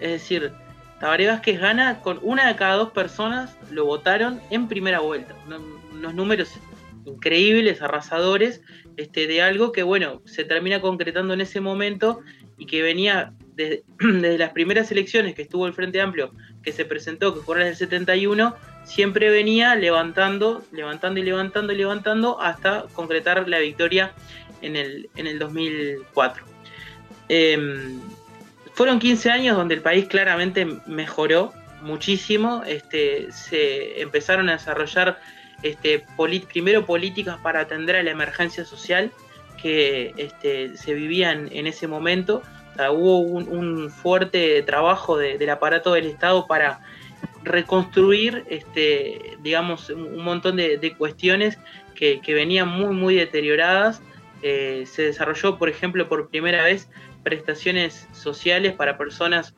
Es decir, Tabaré Vázquez gana con una de cada dos personas lo votaron en primera vuelta. Unos números increíbles, arrasadores, este, de algo que, bueno, se termina concretando en ese momento y que venía desde las primeras elecciones que estuvo el Frente Amplio, que se presentó, que fueron el 71, siempre venía levantando, levantando y levantando y levantando hasta concretar la victoria en el, en el 2004. Em, fueron 15 años donde el país claramente mejoró muchísimo, este, se empezaron a desarrollar este, primero políticas para atender a la emergencia social que este, se vivían en ese momento. Hubo un, fuerte trabajo del aparato del Estado para reconstruir, este, digamos, un montón de, cuestiones que, venían muy, muy deterioradas. Eh, se desarrolló, por ejemplo, por primera vez prestaciones sociales para personas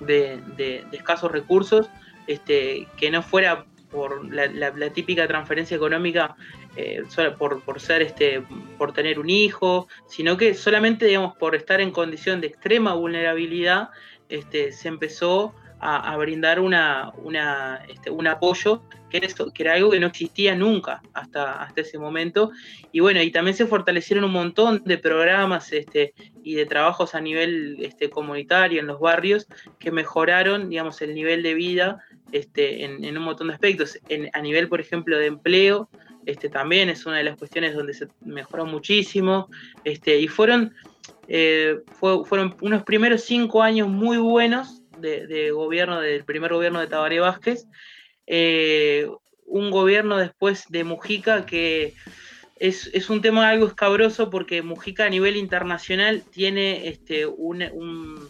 de, escasos recursos, este, que no fuera por la, típica transferencia económica eh, por, ser este por tener un hijo sino que solamente digamos por estar en condición de extrema vulnerabilidad este, se empezó a, brindar una, una, este, un apoyo que era, que era algo que no existía nunca hasta, hasta ese momento. Y bueno, y también se fortalecieron un montón de programas este, y de trabajos a nivel este, comunitario en los barrios que mejoraron, digamos, el nivel de vida este, en, un montón de aspectos. a nivel, por ejemplo, de empleo, este, también es una de las cuestiones donde se mejoró muchísimo. Este, y fueron, eh, fueron unos primeros cinco años muy buenos de, gobierno, del primer gobierno de Tabaré Vázquez, eh, un gobierno después de Mujica que es, un tema algo escabroso porque Mujica a nivel internacional tiene este, un,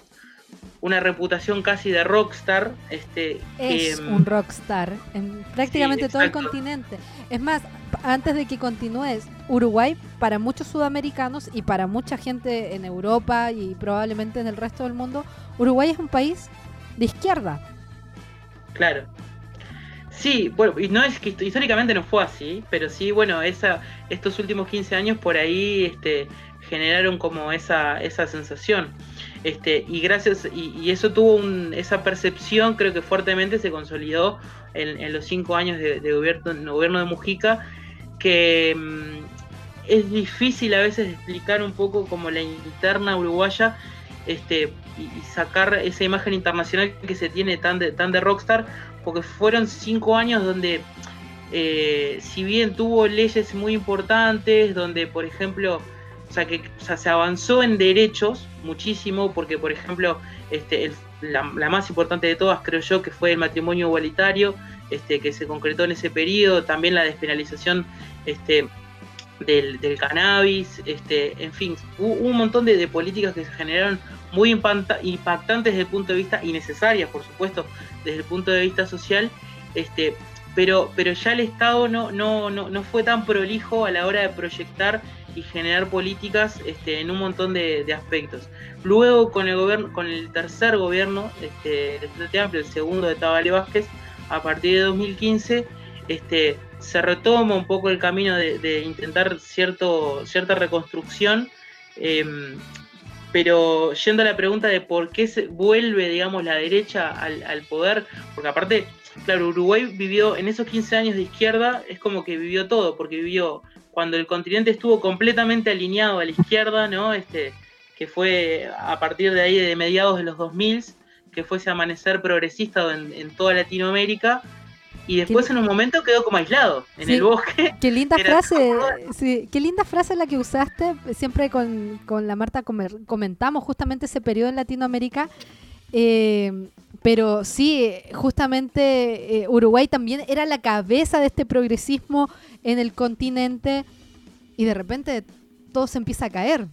una reputación casi de rockstar. Este, es un rockstar en prácticamente todo el continente. Es más, antes de que continúes, Uruguay para muchos sudamericanos y para mucha gente en Europa y probablemente en el resto del mundo, Uruguay es un país de izquierda. Claro. Sí, bueno, y no es que históricamente no fue así, pero sí, bueno, esa, estos últimos 15 años por ahí este, generaron como esa, esa sensación. Este, y gracias, y, eso tuvo un, esa percepción, creo que fuertemente se consolidó en, los cinco años de, gobierno, de Mujica, que mm, es difícil a veces explicar un poco como la interna uruguaya este, y, sacar esa imagen internacional que se tiene tan de, tan de rockstar, porque fueron cinco años donde, eh, si bien tuvo leyes muy importantes, donde por ejemplo, o sea, que se avanzó en derechos muchísimo, porque por ejemplo, este, la, más importante de todas creo yo que fue el matrimonio igualitario, este, que se concretó en ese periodo, también la despenalización este, del, cannabis, este, en fin, hubo un montón de, políticas que se generaron muy impactantes desde el punto de vista, y necesarias, por supuesto, desde el punto de vista social, este, pero, pero ya el Estado no, no, no, no fue tan prolijo a la hora de proyectar y generar políticas este, en un montón de, aspectos. Luego con el gobierno, con el tercer gobierno este, Amplio, el segundo de Tabale Vázquez, a partir de 2015, este, se retoma un poco el camino de, intentar cierto, cierta reconstrucción, em, pero yendo a la pregunta de por qué se vuelve, digamos, la derecha al, poder, porque aparte, claro, Uruguay vivió en esos 15 años de izquierda, es como que vivió todo, porque vivió cuando el continente estuvo completamente alineado a la izquierda, ¿no? Este, que fue a partir de ahí de mediados de los 2000, que fue ese amanecer progresista en toda Latinoamérica, y después en un momento quedó como aislado en el bosque. Qué linda frase, sí, qué linda frase la que usaste. Siempre con, la Marta comentamos justamente ese periodo en Latinoamérica. Eh, pero sí, justamente eh, Uruguay también era la cabeza de este progresismo en el continente y de repente todo se empieza a caer.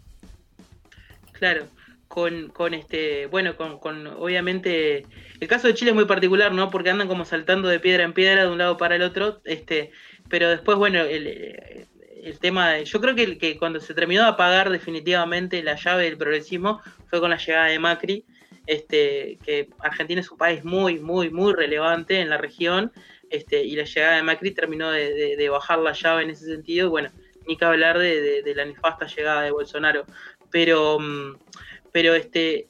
Claro con, con este, bueno, con, con, obviamente, el caso de Chile es muy particular, ¿no? Porque andan como saltando de piedra en piedra de un lado para el otro, este, pero después, bueno, el, el tema de, yo creo que, que cuando se terminó de apagar definitivamente la llave del progresismo fue con la llegada de Macri, este, que Argentina es un país muy, muy, muy relevante en la región, este, y la llegada de Macri terminó de, de, bajar la llave en ese sentido, bueno, ni que hablar de, de la nefasta llegada de Bolsonaro, pero... Mm, pero este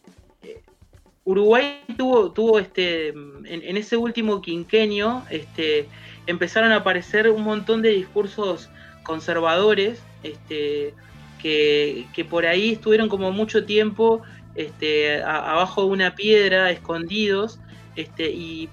Uruguay tuvo, tuvo este, en, ese último quinquenio, este, empezaron a aparecer un montón de discursos conservadores, este, que, por ahí estuvieron como mucho tiempo este, abajo de una piedra, escondidos, este, y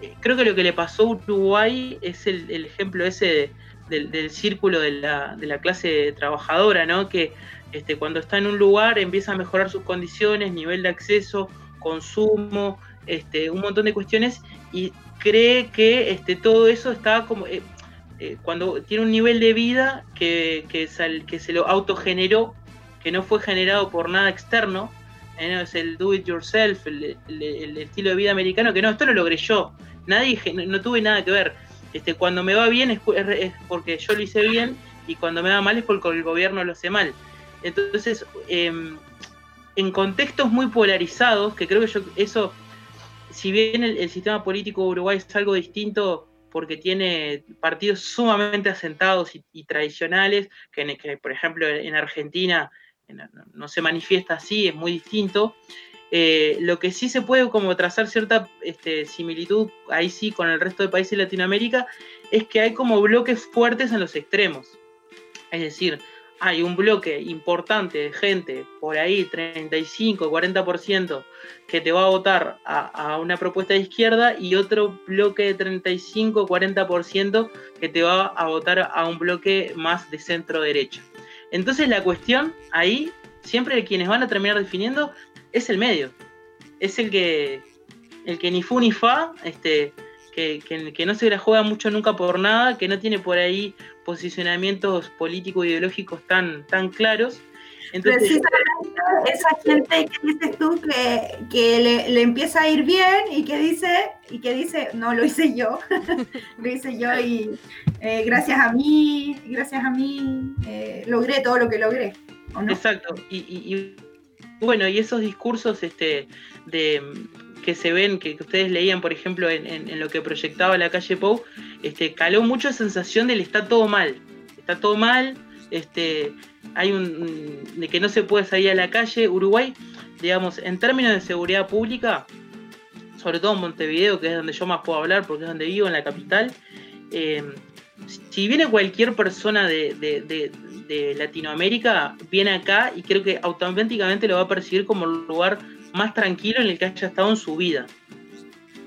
eh, creo que lo que le pasó a Uruguay es el, ejemplo ese del, círculo de la, de la, clase trabajadora, ¿no? Que este, cuando está en un lugar empieza a mejorar sus condiciones, nivel de acceso, consumo, este, un montón de cuestiones y cree que este, todo eso está como... Eh, eh, cuando tiene un nivel de vida que, que, que, se lo autogeneró, que no fue generado por nada externo, ¿eh? es el do it yourself, el, estilo de vida americano, que no, esto lo logré yo, nadie, no, tuve nada que ver. Este, cuando me va bien es, es, porque yo lo hice bien y cuando me va mal es porque el gobierno lo hace mal. Entonces, em, en contextos muy polarizados, que creo que yo, eso, si bien el, sistema político de Uruguay es algo distinto porque tiene partidos sumamente asentados y, tradicionales, que, por ejemplo en Argentina no, se manifiesta así, es muy distinto. Eh, lo que sí se puede como trazar cierta este, similitud ahí sí con el resto de países de Latinoamérica es que hay como bloques fuertes en los extremos. Es decir, hay un bloque importante de gente, por ahí 35, 40%, que te va a votar a, una propuesta de izquierda y otro bloque de 35, 40% que te va a votar a un bloque más de centro derecha. Entonces la cuestión ahí, siempre quienes van a terminar definiendo, es el medio. Es el que, el que ni fu ni fa, este, que, que, no se la juega mucho nunca por nada, que no tiene por ahí posicionamientos políticos ideológicos tan, tan claros. Entonces, esa gente que dices tú que, le, empieza a ir bien y que dice, y que dice, no, lo hice yo, lo hice yo y eh, gracias a mí, gracias a mí eh, logré todo lo que logré. Exacto, y, y, bueno, y esos discursos este, de, que se ven, que, ustedes leían, por ejemplo, en, lo que proyectaba la calle Pou, este, caló mucho la sensación del está todo mal, está todo mal, este, hay un de que no se puede salir a la calle. Uruguay, digamos, en términos de seguridad pública, sobre todo en Montevideo, que es donde yo más puedo hablar porque es donde vivo, en la capital, eh, si viene cualquier persona de, de, Latinoamérica, viene acá y creo que automáticamente lo va a percibir como el lugar más tranquilo en el que haya estado en su vida.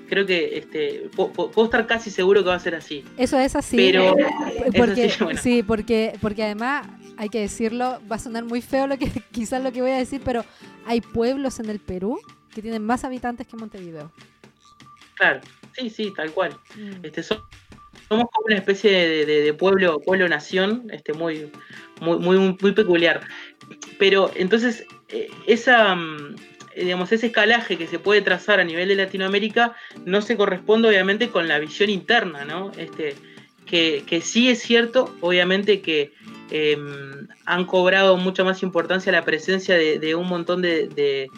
Creo que este, puedo, estar casi seguro que va a ser así. Eso es así. Pero porque, sí, porque, porque además hay que decirlo, va a sonar muy feo lo que quizás lo que voy a decir, pero hay pueblos en el Perú que tienen más habitantes que Montevideo. Claro, sí, sí, tal cual. Mm. Este, somos como una especie de, pueblo, pueblo nación, este, muy, muy, muy, muy peculiar. Pero entonces, eh, esa mm, digamos, ese escalaje que se puede trazar a nivel de Latinoamérica no se corresponde obviamente con la visión interna, ¿no? Este, que, que sí es cierto, obviamente que em, han cobrado mucha más importancia la presencia de, un montón de,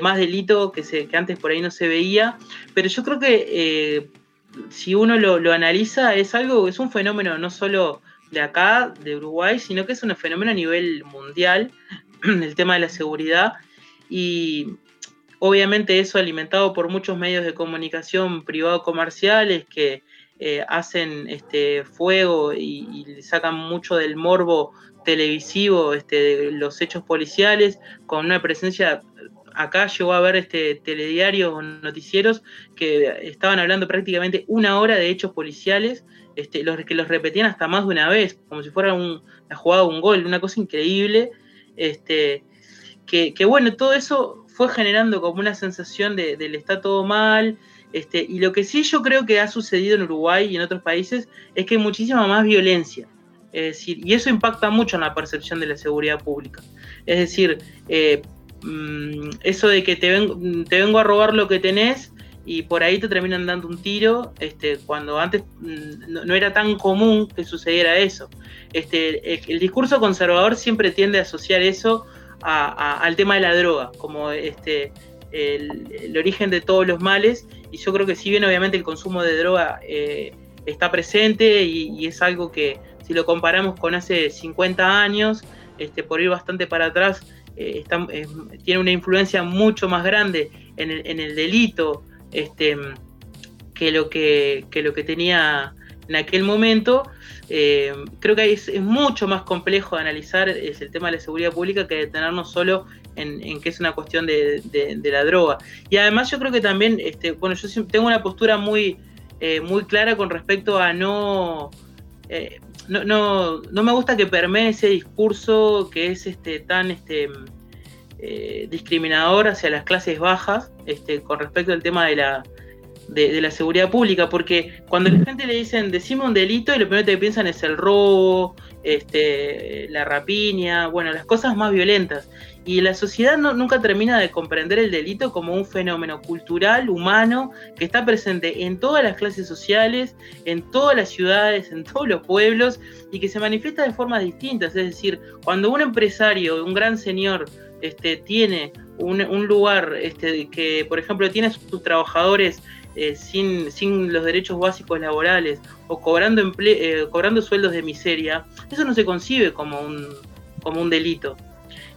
más delitos que, que antes por ahí no se veía, pero yo creo que eh, si uno lo, lo, analiza es algo, es un fenómeno no solo de acá, de Uruguay, sino que es un fenómeno a nivel mundial, el tema de la seguridad, y, Obviamente eso alimentado por muchos medios de comunicación privados comerciales que eh, hacen este fuego y, sacan mucho del morbo televisivo este, de los hechos policiales, con una presencia, acá llegó a ver este telediarios o noticieros que estaban hablando prácticamente una hora de hechos policiales, este, los que los repetían hasta más de una vez, como si fuera un, la jugada un gol, una cosa increíble. Este, que bueno, todo eso fue generando como una sensación de, del está todo mal. Este, y lo que sí yo creo que ha sucedido en Uruguay y en otros países es que hay muchísima más violencia. Es decir, y eso impacta mucho en la percepción de la seguridad pública. Es decir, eh, mm, eso de que te, te vengo a robar lo que tenés y por ahí te terminan dando un tiro, este, cuando antes mm, no, era tan común que sucediera eso. Este, el, discurso conservador siempre tiende a asociar eso al tema de la droga, como este, el, origen de todos los males. Y yo creo que si bien obviamente el consumo de droga eh, está presente y, es algo que si lo comparamos con hace 50 años, este, por ir bastante para atrás, eh, tiene una influencia mucho más grande en el, delito este, que, lo que, que lo que tenía en aquel momento. Eh, creo que es, mucho más complejo de analizar es el tema de la seguridad pública que detenernos solo en, que es una cuestión de, la droga. Y además yo creo que también, este, bueno, yo tengo una postura muy, eh, muy clara con respecto a no, eh, no, no, no, me gusta que permee ese discurso que es este, tan este, discriminador hacia las clases bajas este, con respecto al tema de la de, la seguridad pública, porque cuando la gente le dicen decime un delito y lo primero que piensan es el robo, este, la rapiña, bueno, las cosas más violentas. Y la sociedad no, nunca termina de comprender el delito como un fenómeno cultural, humano, que está presente en todas las clases sociales, en todas las ciudades, en todos los pueblos, y que se manifiesta de formas distintas. Es decir, cuando un empresario, un gran señor, este, tiene un, un lugar este, que, por ejemplo, tiene a sus trabajadores eh, sin, sin, los derechos básicos laborales o cobrando, eh, cobrando sueldos de miseria, eso no se concibe como un, como un delito.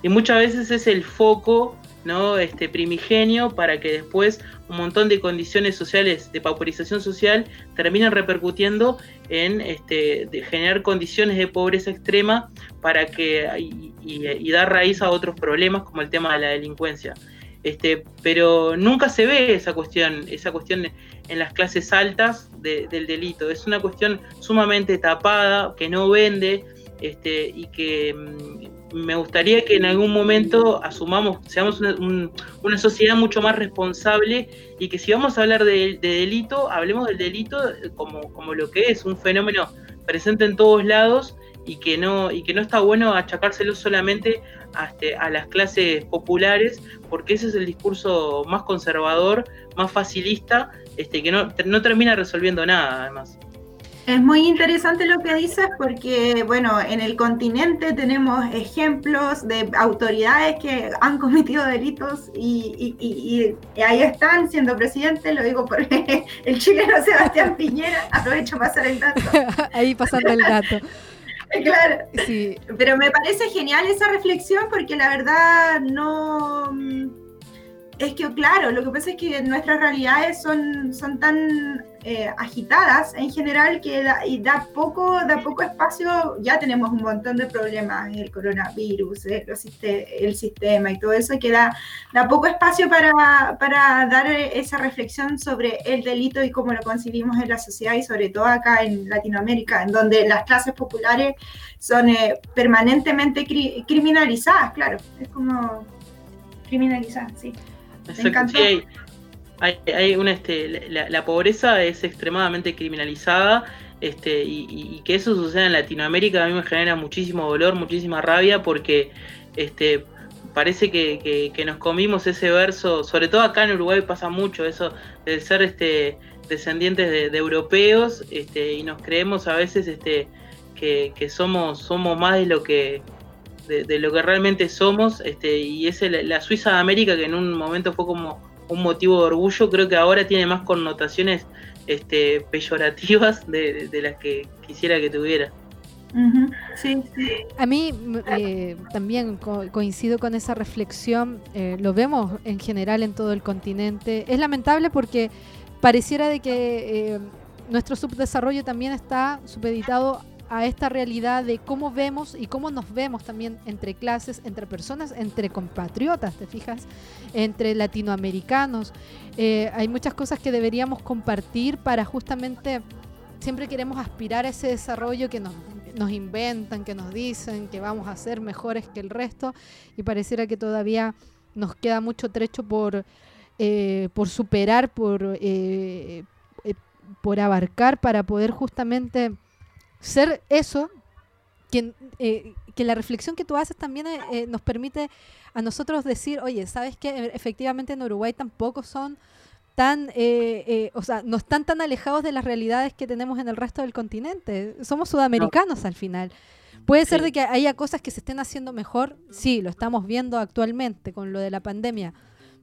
Y muchas veces es el foco ¿no? este, primigenio para que después un montón de condiciones sociales de pauperización social terminen repercutiendo en este, generar condiciones de pobreza extrema para que y, y dar raíz a otros problemas como el tema de la delincuencia. Este, pero nunca se ve esa cuestión, esa cuestión en las clases altas del delito. Es una cuestión sumamente tapada, que no vende, este, y que mm, me gustaría que en algún momento asumamos, seamos una, sociedad mucho más responsable y que si vamos a hablar de, delito, hablemos del delito como, como lo que es, un fenómeno presente en todos lados y que no, y que no está bueno achacárselo solamente este, a las clases populares, porque ese es el discurso más conservador, más facilista, este, que no, no termina resolviendo nada, además. Es muy interesante lo que dices porque, bueno, en el continente tenemos ejemplos de autoridades que han cometido delitos y, ahí están siendo presidentes, lo digo por el chileno Sebastián Piñera, aprovecho para pasar el dato. ahí pasando el dato. claro. Sí. Pero me parece genial esa reflexión porque la verdad no es que, claro, lo que pasa es que nuestras realidades son, son tan eh, agitadas en general que da, y da poco, da poco espacio, ya tenemos un montón de problemas, el coronavirus, el, el sistema y todo eso, que da, da poco espacio para, para, dar esa reflexión sobre el delito y cómo lo concibimos en la sociedad y sobre todo acá en Latinoamérica, en donde las clases populares son eh, permanentemente criminalizadas, claro, es como criminalizadas, sí hay, una, este, la, pobreza es extremadamente criminalizada este, y, que eso suceda en Latinoamérica a mí me genera muchísimo dolor, muchísima rabia porque este, parece que, nos comimos ese verso, sobre todo acá en Uruguay pasa mucho eso de ser este, descendientes de, europeos este, y nos creemos a veces este, que, somos, somos más de lo que de, lo que realmente somos, este, y es la Suiza de América que en un momento fue como un motivo de orgullo, creo que ahora tiene más connotaciones este, peyorativas de, las que quisiera que tuviera. sí, A mí eh, también coincido con esa reflexión, eh, lo vemos en general en todo el continente. Es lamentable porque pareciera de que eh, nuestro subdesarrollo también está supeditado a esta realidad de cómo vemos y cómo nos vemos también entre clases, entre personas, entre compatriotas, ¿te fijas? Entre latinoamericanos. Eh, hay muchas cosas que deberíamos compartir para justamente, siempre queremos aspirar a ese desarrollo que nos, nos inventan, que nos dicen que vamos a ser mejores que el resto y pareciera que todavía nos queda mucho trecho por, eh, por superar, por, eh, por abarcar para poder justamente ser eso, que, eh, que la reflexión que tú haces también eh, eh, nos permite a nosotros decir, oye, ¿sabes qué? Efectivamente en Uruguay tampoco son tan, o sea, no están tan alejados de las realidades que tenemos en el resto del continente. Somos sudamericanos al final. Puede ser de que haya cosas que se estén haciendo mejor, sí, lo estamos viendo actualmente con lo de la pandemia,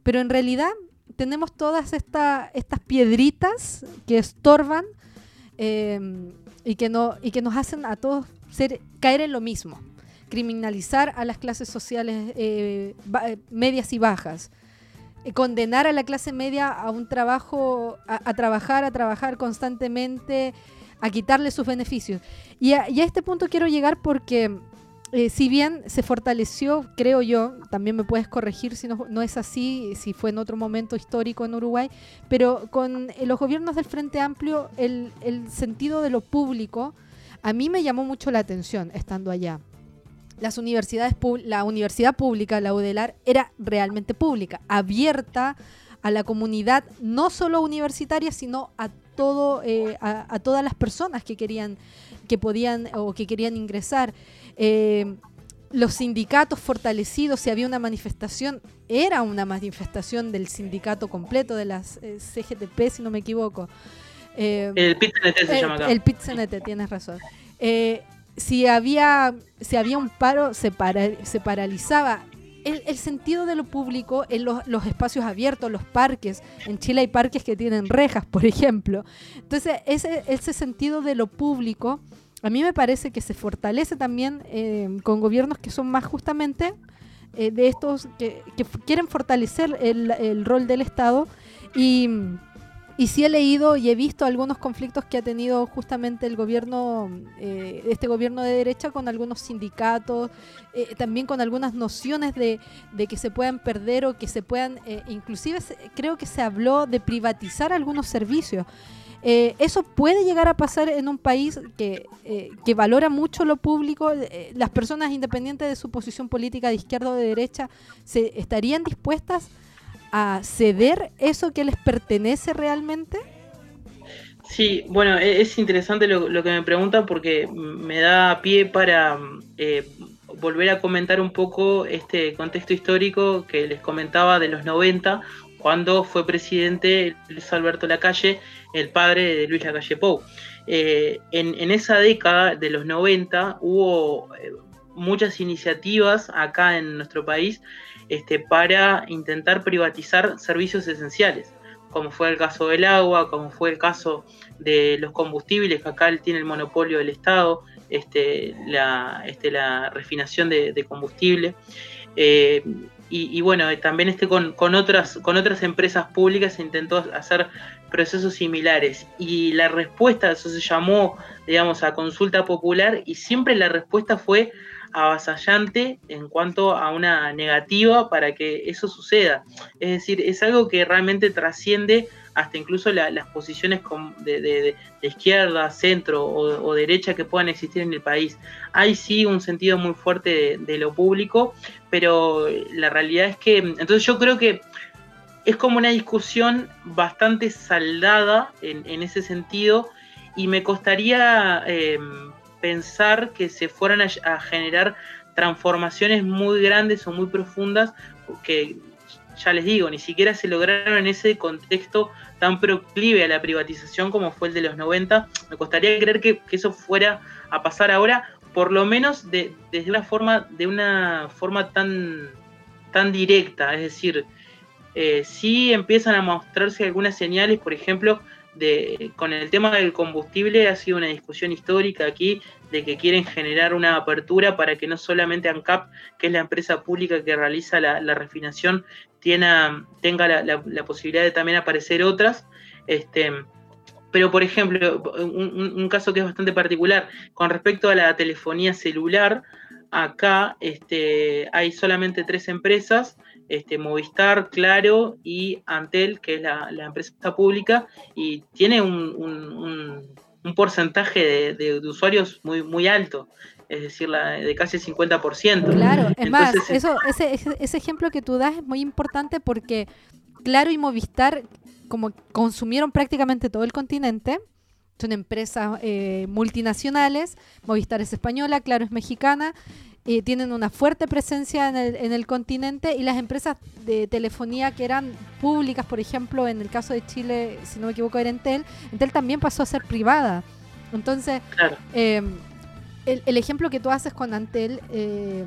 pero en realidad tenemos todas estas piedritas que estorban y que, no, y que nos hacen a todos ser, caer en lo mismo, criminalizar a las clases sociales eh, eh, medias y bajas, eh, condenar a la clase media a un trabajo, a, trabajar, a trabajar constantemente, a quitarle sus beneficios. Y a, este punto quiero llegar porque si bien se fortaleció, creo yo, también me puedes corregir si no, es así, si fue en otro momento histórico en Uruguay, pero con los gobiernos del Frente Amplio el, el sentido de lo público a mí me llamó mucho la atención estando allá. Las universidades, la universidad pública, la UDELAR, era realmente pública, abierta a la comunidad, no solo universitaria, sino a todo, eh, a, todas las personas que querían, que podían o que querían ingresar. Eh, los sindicatos fortalecidos, si había una manifestación, era una manifestación del sindicato completo de las eh, CGTP, si no me equivoco. Eh, el pit se llama acá. El pit tienes razón. Eh, si, había, si había un paro, se, se paralizaba. El, sentido de lo público en los, espacios abiertos, los parques. En Chile hay parques que tienen rejas, por ejemplo. Entonces, ese, ese sentido de lo público, a mí me parece que se fortalece también eh, con gobiernos que son más justamente de estos que, quieren fortalecer el, el rol del Estado y y sí he leído y he visto algunos conflictos que ha tenido justamente el gobierno, eh, este gobierno de derecha con algunos sindicatos, eh, también con algunas nociones de, que se puedan perder o que se puedan, eh, inclusive creo que se habló de privatizar algunos servicios. Eso puede llegar a pasar en un país que, que valora mucho lo público. las personas independientes de su posición política de izquierda o de derecha se estarían dispuestas a ceder eso que les pertenece realmente? Sí, bueno, e-, es interesante lo, que me preguntan porque me da pie para eh, volver a comentar un poco este contexto histórico que les comentaba de los 90, cuando fue presidente Luis Alberto Lacalle, el padre de Luis Lacalle Pou. Eh, en, esa década de los 90 hubo eh, muchas iniciativas acá en nuestro país este, para intentar privatizar servicios esenciales, como fue el caso del agua, como fue el caso de los combustibles, que acá tiene el monopolio del Estado, este, la, este, la refinación de, combustible. Eh, y, bueno, también este con, otras, con otras empresas públicas se intentó hacer procesos similares. Y la respuesta, eso se llamó, digamos, a consulta popular, y siempre la respuesta fue avasallante en cuanto a una negativa para que eso suceda. Es decir, es algo que realmente trasciende hasta incluso las posiciones de, izquierda, centro o, derecha que puedan existir en el país. Hay sí un sentido muy fuerte de, lo público, pero la realidad es que, entonces yo creo que es como una discusión bastante saldada en, ese sentido y me costaría eh, pensar que se fueran a, generar transformaciones muy grandes o muy profundas que ya les digo, ni siquiera se lograron en ese contexto tan proclive a la privatización como fue el de los 90. Me costaría creer que, eso fuera a pasar ahora, por lo menos de, desde una forma, de una forma tan, tan directa. Es decir, eh, sí empiezan a mostrarse algunas señales, por ejemplo, con el tema del combustible ha sido una discusión histórica aquí de que quieren generar una apertura para que no solamente ANCAP, que es la empresa pública que realiza la, refinación, tenga, tenga la, posibilidad de también aparecer otras. Este, pero, por ejemplo, un, caso que es bastante particular, con respecto a la telefonía celular, acá este, hay solamente tres empresas este, Movistar, Claro y Antel, que es la, empresa pública, y tiene un, porcentaje de, usuarios muy, muy alto, es decir, de casi el 50%. Claro, es más, eso, ese, ese, ejemplo que tú das es muy importante porque Claro y Movistar, como consumieron prácticamente todo el continente, son empresas eh, multinacionales, Movistar es española, Claro es mexicana, eh, tienen una fuerte presencia en el, en el, continente y las empresas de telefonía que eran públicas, por ejemplo, en el caso de Chile, si no me equivoco, era Entel, Entel también pasó a ser privada. Entonces, em, el, ejemplo que tú haces con Antel eh,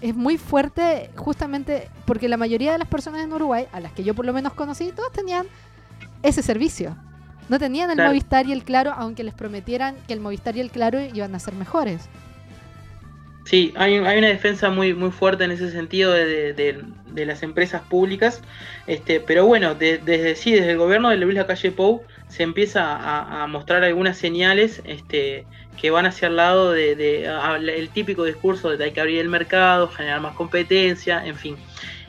es muy fuerte justamente porque la mayoría de las personas en Uruguay, a las que yo por lo menos conocí, todas tenían ese servicio. No tenían el Movistar y el Claro, aunque les prometieran que el Movistar y el Claro iban a ser mejores. Sí, hay, hay, una defensa muy, muy fuerte en ese sentido de, de, las empresas públicas, este, pero bueno, desde sí, desde el gobierno de Luis Lacalle Pou se empieza a, mostrar algunas señales este, que van hacia el lado de, el típico discurso de que hay que abrir el mercado, generar más competencia, en fin.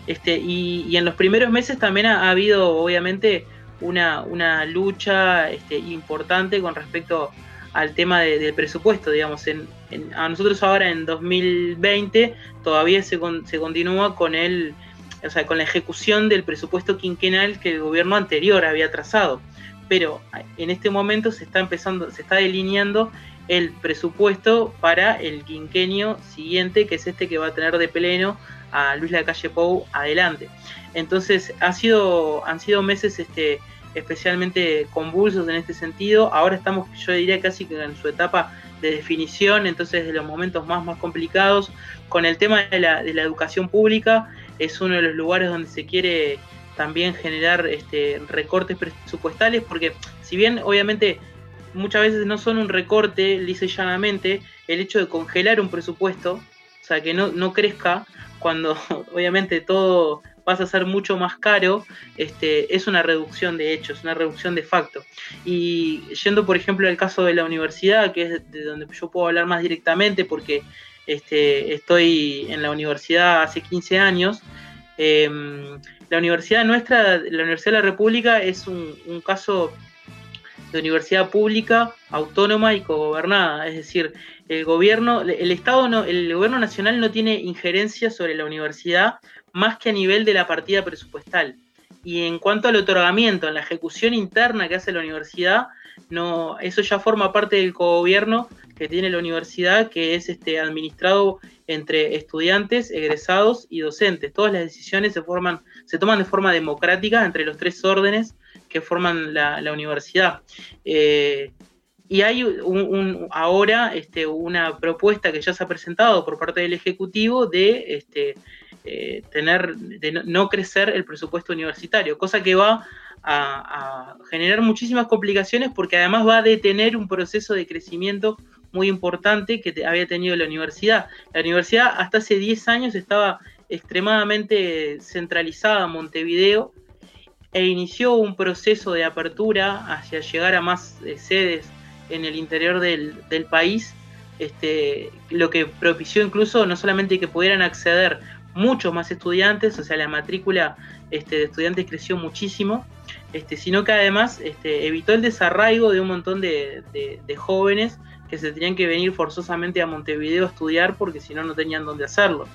Este, y, en los primeros meses también ha, habido, obviamente, una, una lucha este, importante con respecto al tema del presupuesto, digamos. En, a nosotros ahora en 2020 todavía se, se continúa con el, o sea, con la ejecución del presupuesto quinquenal que el gobierno anterior había trazado. Pero en este momento se está empezando, se está delineando el presupuesto para el quinquenio siguiente, que es este que va a tener de pleno a Luis Lacalle Pou adelante. Entonces ha sido, han sido meses este, especialmente convulsos en este sentido. Ahora estamos, yo diría casi que en su etapa de definición, entonces de los momentos más, más complicados. Con el tema de la, de la educación pública, es uno de los lugares donde se quiere también generar este, recortes presupuestales, porque si bien obviamente muchas veces no son un recorte, dice llanamente, el hecho de congelar un presupuesto, o sea, que no, no crezca, cuando obviamente todo pasa a ser mucho más caro, este, es una reducción de hechos, una reducción de facto. Y yendo, por ejemplo, al caso de la universidad, que es de donde yo puedo hablar más directamente porque este, estoy en la universidad hace 15 años, em, la universidad nuestra, la Universidad de la República, es un, un caso de universidad pública, autónoma y cogobernada. Es decir, el gobierno, el Estado no, el gobierno nacional no tiene injerencia sobre la universidad más que a nivel de la partida presupuestal. Y en cuanto al otorgamiento, en la ejecución interna que hace la universidad, no, eso ya forma parte del cogobierno que tiene la universidad, que es este, administrado entre estudiantes, egresados y docentes. Todas las decisiones se, forman, se toman de forma democrática entre los tres órdenes que forman la, universidad. Eh, y hay un, ahora este, una propuesta que ya se ha presentado por parte del Ejecutivo de este, eh, tener, de no crecer el presupuesto universitario, cosa que va a, generar muchísimas complicaciones porque además va a detener un proceso de crecimiento muy importante que había tenido la universidad. La universidad hasta hace 10 años estaba extremadamente centralizada en Montevideo e inició un proceso de apertura hacia llegar a más eh, sedes en el interior del, país, este, lo que propició incluso no solamente que pudieran acceder muchos más estudiantes, o sea, la matrícula este, de estudiantes creció muchísimo, este, sino que además este, evitó el desarraigo de un montón de, jóvenes que se tenían que venir forzosamente a Montevideo a estudiar porque si no, no tenían dónde hacerlo.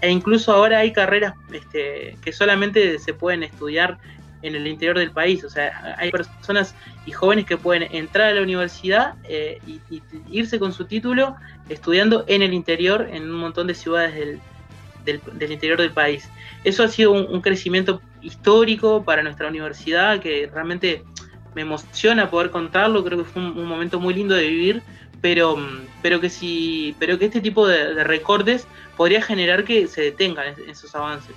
E incluso ahora hay carreras este, que solamente se pueden estudiar en el interior del país. O sea, hay personas y jóvenes que pueden entrar a la universidad e y, irse con su título estudiando en el interior, en un montón de ciudades del, del, interior del país. Eso ha sido un, crecimiento histórico para nuestra universidad que realmente me emociona poder contarlo, creo que fue un, momento muy lindo de vivir, pero, pero, que, si, pero que este tipo de, recortes podría generar que se detengan esos avances.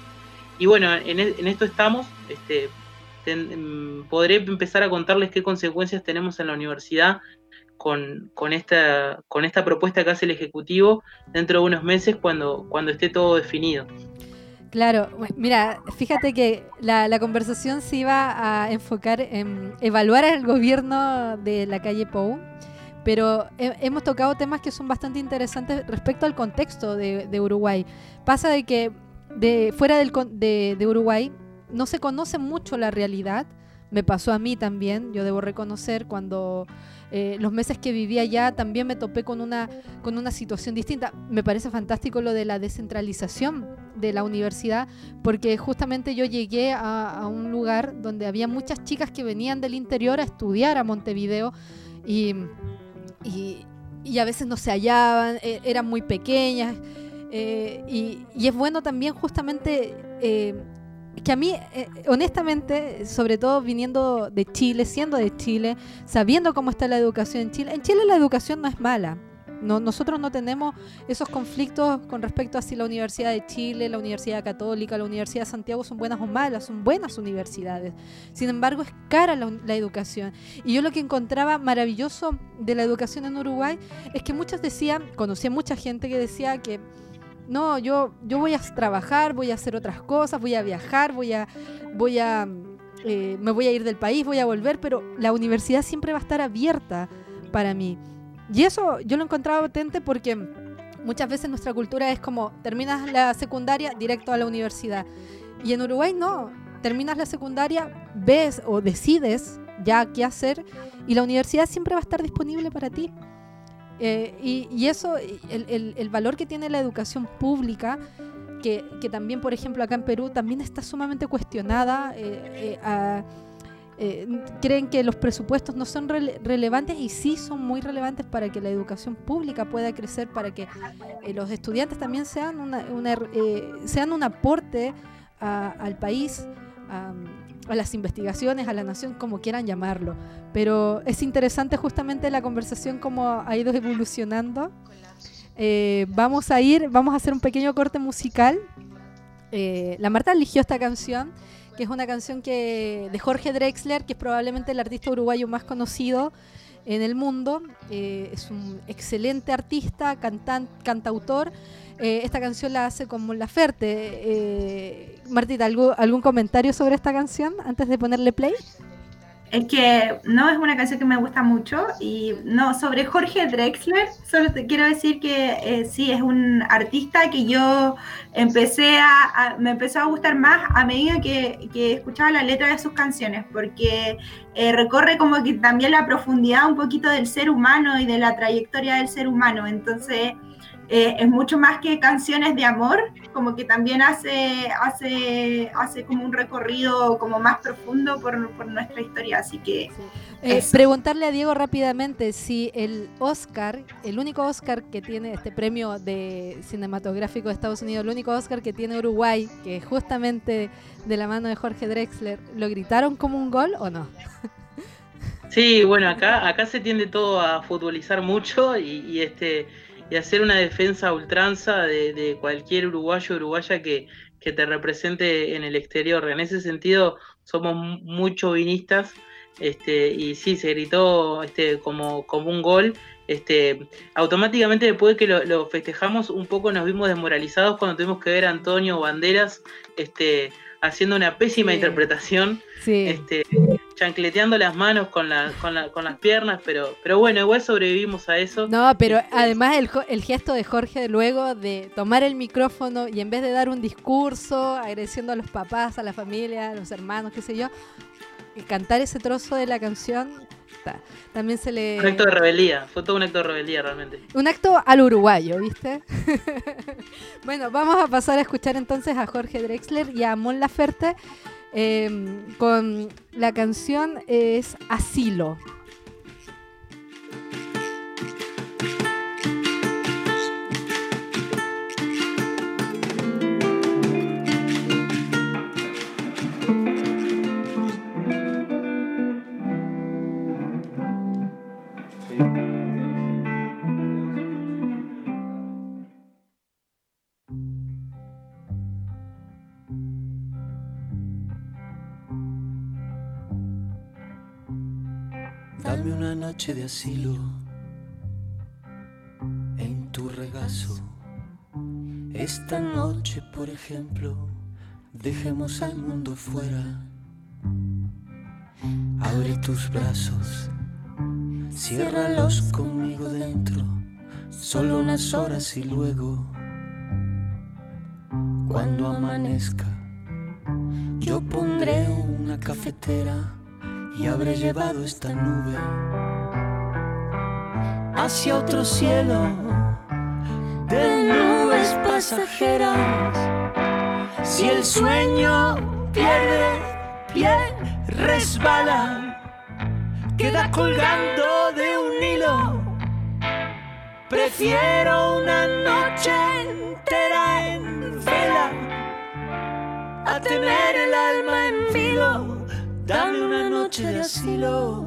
Y bueno, en, en esto estamos, este, podré empezar a contarles qué consecuencias tenemos en la universidad con, esta, con esta propuesta que hace el Ejecutivo dentro de unos meses cuando, cuando esté todo definido. Claro, mira, fíjate que la, conversación se iba a enfocar en evaluar el gobierno de la calle Pou, pero hemos tocado temas que son bastante interesantes respecto al contexto de, Uruguay. Pasa de que de, fuera del, de, de Uruguay no se conoce mucho la realidad, me pasó a mí también, yo debo reconocer cuando eh, los meses que vivía allá también me topé con una, con una situación distinta. Me parece fantástico lo de la descentralización de la universidad, porque justamente yo llegué a, un lugar donde había muchas chicas que venían del interior a estudiar a Montevideo y, y, a veces no se hallaban, e, eran muy pequeñas. Eh, y, y, es bueno también justamente eh, que a mí, eh, honestamente, sobre todo viniendo de Chile, siendo de Chile, sabiendo cómo está la educación en Chile, en Chile la educación no es mala. No, nosotros no tenemos esos conflictos con respecto a si la Universidad de Chile, la Universidad Católica, la Universidad de Santiago son buenas o malas, son buenas universidades. Sin embargo, es cara la, la educación. Y yo lo que encontraba maravilloso de la educación en Uruguay es que muchos decían, conocí a mucha gente que decía que no, yo, yo voy a trabajar, voy a hacer otras cosas, voy a viajar, voy a, voy a, eh, me voy a ir del país, voy a volver, pero la universidad siempre va a estar abierta para mí. Y eso yo lo encontraba potente porque muchas veces nuestra cultura es como terminas la secundaria directo a la universidad. Y en Uruguay no, terminas la secundaria, ves o decides ya qué hacer y la universidad siempre va a estar disponible para ti. Eh, y, eso, el, valor que tiene la educación pública, que, también, por ejemplo, acá en Perú también está sumamente cuestionada. Eh, eh, creen que los presupuestos no son relevantes y sí son muy relevantes para que la educación pública pueda crecer, para que los estudiantes también sean, una, sean un aporte al país a las investigaciones, a la nación, como quieran llamarlo. Pero es interesante justamente la conversación cómo ha ido evolucionando. Eh, vamos a ir, vamos a hacer un pequeño corte musical. Eh, la Marta eligió esta canción, que es una canción que, de Jorge Drexler, que es probablemente el artista uruguayo más conocido en el mundo. Eh, es un excelente artista, cantante, cantautor. Eh, esta canción la hace como La Ferte. Eh, Martita, ¿algún comentario sobre esta canción antes de ponerle play? Es que no es una canción que me gusta mucho y no, sobre Jorge Drexler, solo te quiero decir que eh, sí, es un artista que yo empecé a, me empezó a gustar más a medida que, que escuchaba la letra de sus canciones, porque recorre como que también la profundidad un poquito del ser humano y de la trayectoria del ser humano, entonces eh, es mucho más que canciones de amor, como que también hace, hace, hace como un recorrido como más profundo por, por nuestra historia, así que... Eh, preguntarle a Diego rápidamente si el Oscar, el único Oscar que tiene este premio de cinematográfico de Estados Unidos, el único Oscar que tiene Uruguay, que justamente de la mano de Jorge Drexler, ¿lo gritaron como un gol o no? Sí, bueno, acá, acá se tiende todo a futbolizar mucho y, este y hacer una defensa ultranza de, cualquier uruguayo o uruguaya que, que, te represente en el exterior. En ese sentido, somos muy chauvinistas este, y sí, se gritó este, como, como un gol. Este, automáticamente después de que lo, festejamos, un poco nos vimos desmoralizados cuando tuvimos que ver a Antonio Banderas este, haciendo una pésima interpretación, este, chancleteando las manos con, con, las piernas, pero, pero bueno, igual sobrevivimos a eso. No, pero además el, el, gesto de Jorge luego de tomar el micrófono y en vez de dar un discurso agradeciendo a los papás, a la familia, a los hermanos, qué sé yo, cantar ese trozo de la canción también se le... Un acto de rebeldía, fue todo un acto de rebeldía realmente. Un acto al uruguayo, ¿viste? bueno, vamos a pasar a escuchar entonces a Jorge Drexler y a Mon Laferte em, con la canción es Asilo. Noche de asilo en tu regazo. Esta noche, por ejemplo, dejemos al mundo fuera. Abre tus brazos, ciérralos conmigo dentro, solo unas horas y luego, cuando amanezca, yo pondré una cafetera y habré llevado esta nube hacia otro cielo de nubes pasajeras. Si el sueño pierde pie, resbala, queda colgando de un hilo. Prefiero una noche entera en vela a tener el alma en filo. Dame una noche de asilo.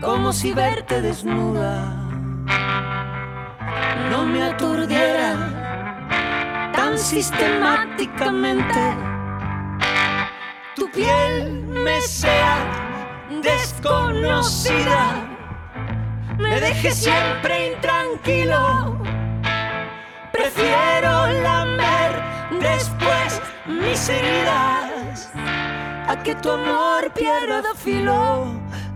como si verte desnuda no me aturdiera tan sistemáticamente. Tu piel me sea desconocida, me deje siempre intranquilo. Prefiero lamer después mis heridas a que tu amor pierda filo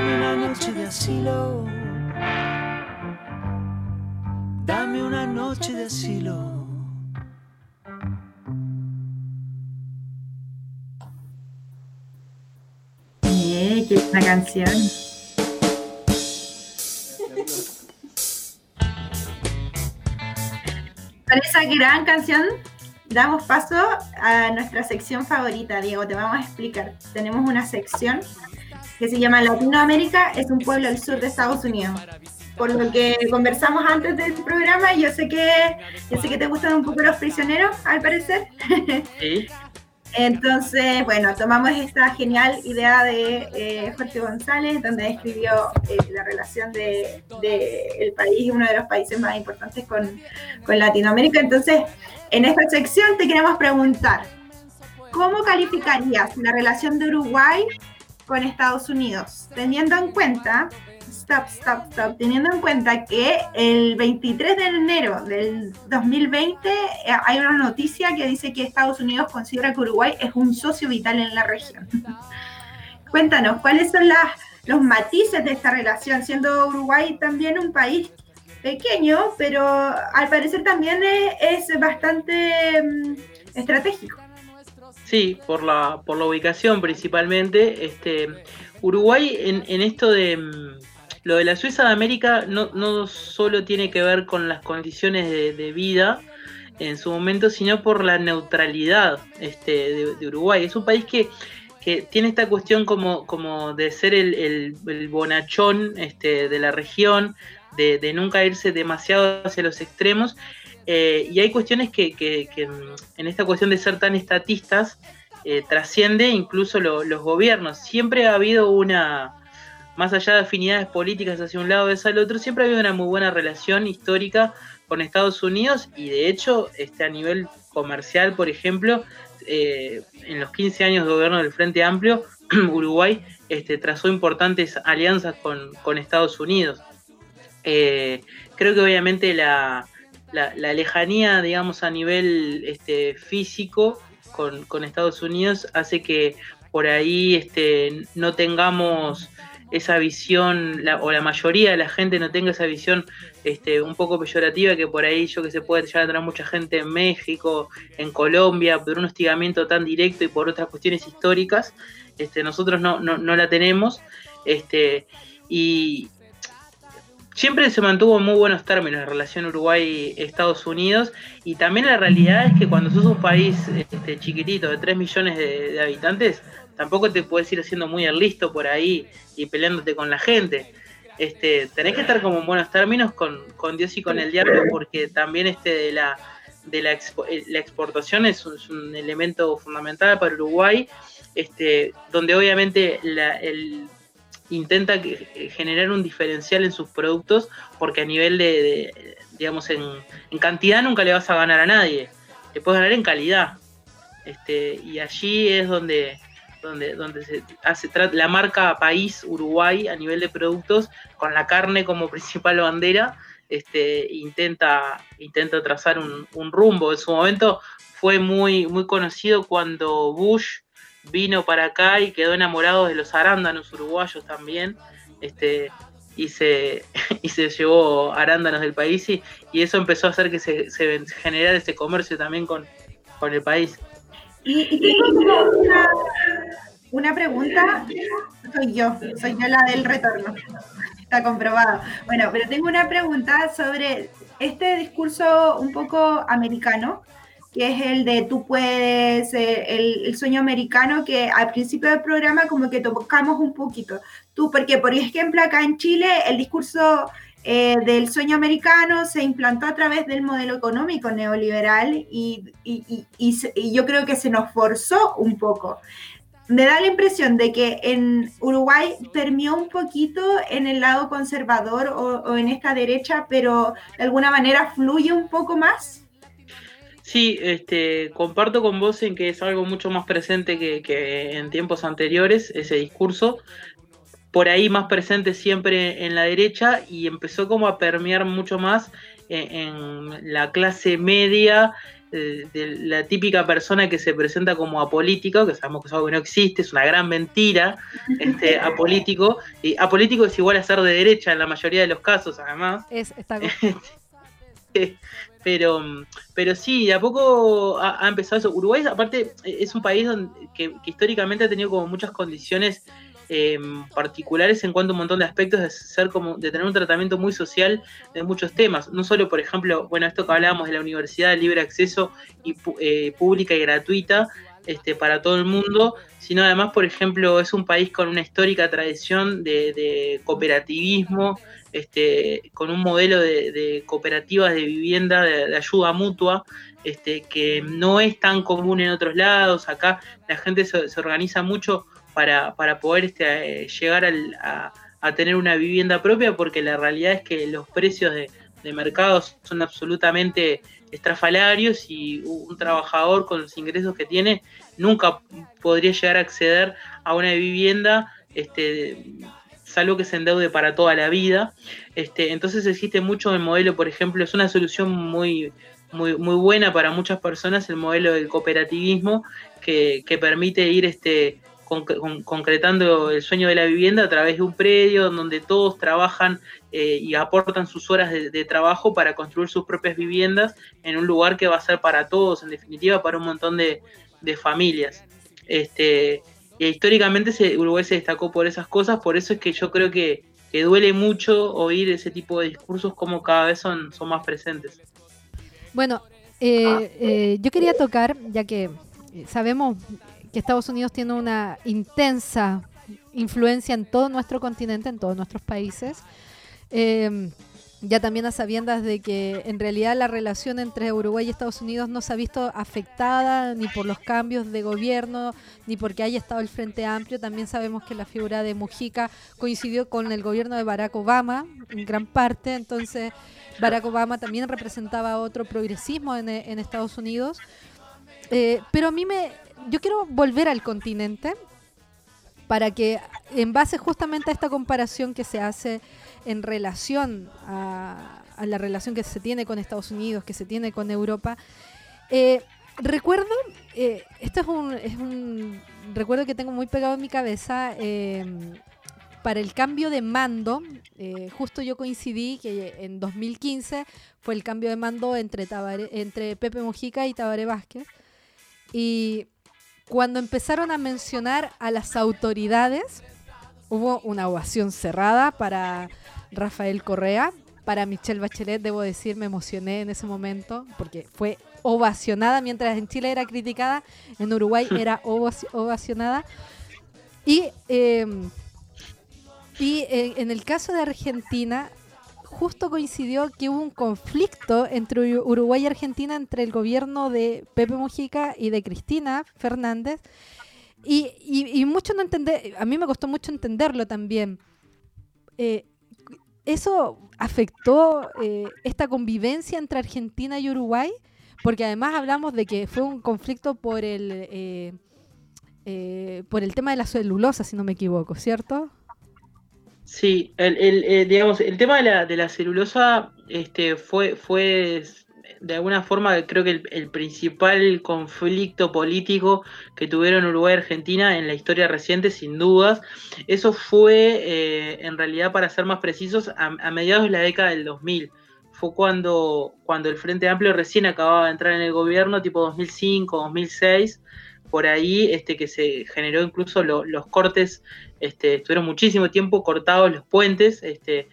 Dame una noche de asilo. Dame una noche de asilo. Eh, qué canción. Para esa gran canción damos paso a nuestra sección favorita, Diego, te vamos a explicar. Tenemos una sección que se llama Latinoamérica es un pueblo al sur de Estados Unidos. Por lo que conversamos antes del programa, yo sé que yo sé que te gustan un poco los prisioneros, al parecer. Sí. Entonces, bueno, tomamos esta genial idea de eh, Jorge González, donde escribió eh, la relación del de, el país, uno de los países más importantes con, con Latinoamérica. Entonces, en esta sección te queremos preguntar, ¿cómo calificarías la relación de Uruguay con Estados Unidos? Teniendo en cuenta stop, stop, stop, teniendo en cuenta que el 23 de enero del 2020 eh, hay una noticia que dice que Estados Unidos considera que Uruguay es un socio vital en la región. Cuéntanos, ¿cuáles son las, los matices de esta relación, siendo Uruguay también un país pequeño, pero al parecer también es, bastante mm, estratégico? Sí, por la, por la ubicación principalmente. Este, Uruguay en, en esto de mm, lo de la Suiza de América no, no solo tiene que ver con las condiciones de, vida en su momento, sino por la neutralidad este, de, Uruguay. Es un país que, tiene esta cuestión como, como de ser el, bonachón este, de la región, de, nunca irse demasiado hacia los extremos. Eh, y hay cuestiones que, en esta cuestión de ser tan estatistas eh, trasciende incluso los gobiernos. Siempre ha habido una, más allá de afinidades políticas hacia un lado o hacia el otro, siempre ha habido una muy buena relación histórica con Estados Unidos y de hecho este, a nivel comercial, por ejemplo, eh, en los 15 años de gobierno del Frente Amplio, Uruguay este, trazó importantes alianzas con, Estados Unidos. Eh, creo que obviamente la, lejanía, digamos, a nivel este, físico con, con, Estados Unidos hace que por ahí este, no tengamos esa visión, o la mayoría de la gente no tenga esa visión este, un poco peyorativa que por ahí yo que se puede llegar a tener mucha gente en México, en Colombia, por un hostigamiento tan directo y por otras cuestiones históricas, este, nosotros no, no, la tenemos. Este, y siempre se mantuvo en muy buenos términos la relación Uruguay-Estados Unidos y también la realidad es que cuando sos un país este, chiquitito de 3 millones de habitantes, tampoco te puedes ir haciendo muy al listo por ahí y peleándote con la gente. Este, tenés que estar como en buenos términos con, Dios y con el diablo, porque también este de la, de la, eh, exportación es un, elemento fundamental para Uruguay, este, donde obviamente la, el, intenta eh, generar un diferencial en sus productos, porque a nivel de, digamos, en, cantidad nunca le vas a ganar a nadie, te puedes ganar en calidad. Este, y allí es donde, donde, donde se hace la marca país Uruguay a nivel de productos, con la carne como principal bandera, este, intenta, intenta trazar un, rumbo. En su momento fue muy, muy conocido cuando Bush vino para acá y quedó enamorado de los arándanos uruguayos también. Este, y se, y se llevó arándanos del país y, eso empezó a hacer que se, se generara ese comercio también con, con el país. Y, tengo una, pregunta, soy yo, soy yo la del retorno, está comprobado. Bueno, pero tengo una pregunta sobre este discurso un poco americano, que es el de tú puedes, eh, el, sueño americano, que al principio del programa como que tocamos un poquito. Tú, porque por ejemplo acá en Chile el discurso eh, del sueño americano se implantó a través del modelo económico neoliberal y, yo creo que se nos forzó un poco. Me da la impresión de que en Uruguay permeó un poquito en el lado conservador o, en esta derecha, pero de alguna manera fluye un poco más. Sí, este, comparto con vos en que es algo mucho más presente que, que en tiempos anteriores, ese discurso por ahí más presente siempre en la derecha y empezó como a permear mucho más en, la clase media eh, de la típica persona que se presenta como apolítico, que sabemos que es algo que no existe, es una gran mentira, este, apolítico, y apolítico es igual a ser de derecha en la mayoría de los casos, además. Es, está pero, pero sí, de a poco ha, empezado eso. Uruguay, aparte, es un país donde, que, históricamente ha tenido como muchas condiciones em, particulares en cuanto a un montón de aspectos de ser como de tener un tratamiento muy social de muchos temas no solo por ejemplo bueno esto que hablábamos de la universidad de libre acceso y eh, pública y gratuita este, para todo el mundo, sino además, por ejemplo, es un país con una histórica tradición de, cooperativismo, este, con un modelo de, cooperativas de vivienda de, ayuda mutua, este, que no es tan común en otros lados. Acá la gente se, organiza mucho para, poder este, llegar a, tener una vivienda propia, porque la realidad es que los precios de, de mercados son absolutamente estrafalarios y un trabajador con los ingresos que tiene nunca podría llegar a acceder a una vivienda, este, salvo que se endeude para toda la vida. Este, entonces existe mucho el modelo, por ejemplo, es una solución muy, muy, muy buena para muchas personas el modelo del cooperativismo que, permite ir este, concretando el sueño de la vivienda a través de un predio donde todos trabajan eh, y aportan sus horas de, trabajo para construir sus propias viviendas en un lugar que va a ser para todos, en definitiva, para un montón de, familias. Este, y históricamente se, Uruguay se destacó por esas cosas, por eso es que yo creo que, duele mucho oír ese tipo de discursos como cada vez son, son más presentes. Bueno, eh, eh, yo quería tocar, ya que sabemos que Estados Unidos tiene una intensa influencia en todo nuestro continente, en todos nuestros países. Em, ya también a sabiendas de que en realidad la relación entre Uruguay y Estados Unidos no se ha visto afectada ni por los cambios de gobierno, ni porque haya estado el Frente Amplio. También sabemos que la figura de Mujica coincidió con el gobierno de Barack Obama en gran parte, entonces Barack Obama también representaba otro progresismo en, Estados Unidos. Eh, pero a mí me, yo quiero volver al continente para que en base justamente a esta comparación que se hace en relación a, la relación que se tiene con Estados Unidos, que se tiene con Europa, eh, recuerdo, eh, esto es un, recuerdo que tengo muy pegado en mi cabeza, eh, para el cambio de mando, justo yo coincidí que en 2015 fue el cambio de mando entre, entre Pepe Mojica y Tabaré Vázquez. Y cuando empezaron a mencionar a las autoridades, hubo una ovación cerrada para Rafael Correa. Para Michelle Bachelet, debo decir, me emocioné en ese momento porque fue ovacionada, mientras en Chile era criticada, en Uruguay era ovacionada. Y, em, y en el caso de Argentina, justo coincidió que hubo un conflicto entre Uruguay y Argentina, entre el gobierno de Pepe Mujica y de Cristina Fernández. Y, mucho no entender, a mí me costó mucho entenderlo también. Eh, ¿Eso afectó eh, esta convivencia entre Argentina y Uruguay? Porque además hablamos de que fue un conflicto por el, eh, por el tema de la celulosa, si no me equivoco, ¿cierto? Sí, el, el, eh, digamos, el tema de la, de la celulosa este, fue, fue de alguna forma creo que el, principal conflicto político que tuvieron Uruguay y Argentina en la historia reciente, sin dudas. Eso fue, eh, en realidad, para ser más precisos, a, mediados de la década del 2000. Fue cuando, cuando el Frente Amplio recién acababa de entrar en el gobierno, tipo 2005, 2006 por ahí este, que se generó incluso los cortes, este, estuvieron muchísimo tiempo cortados los puentes este,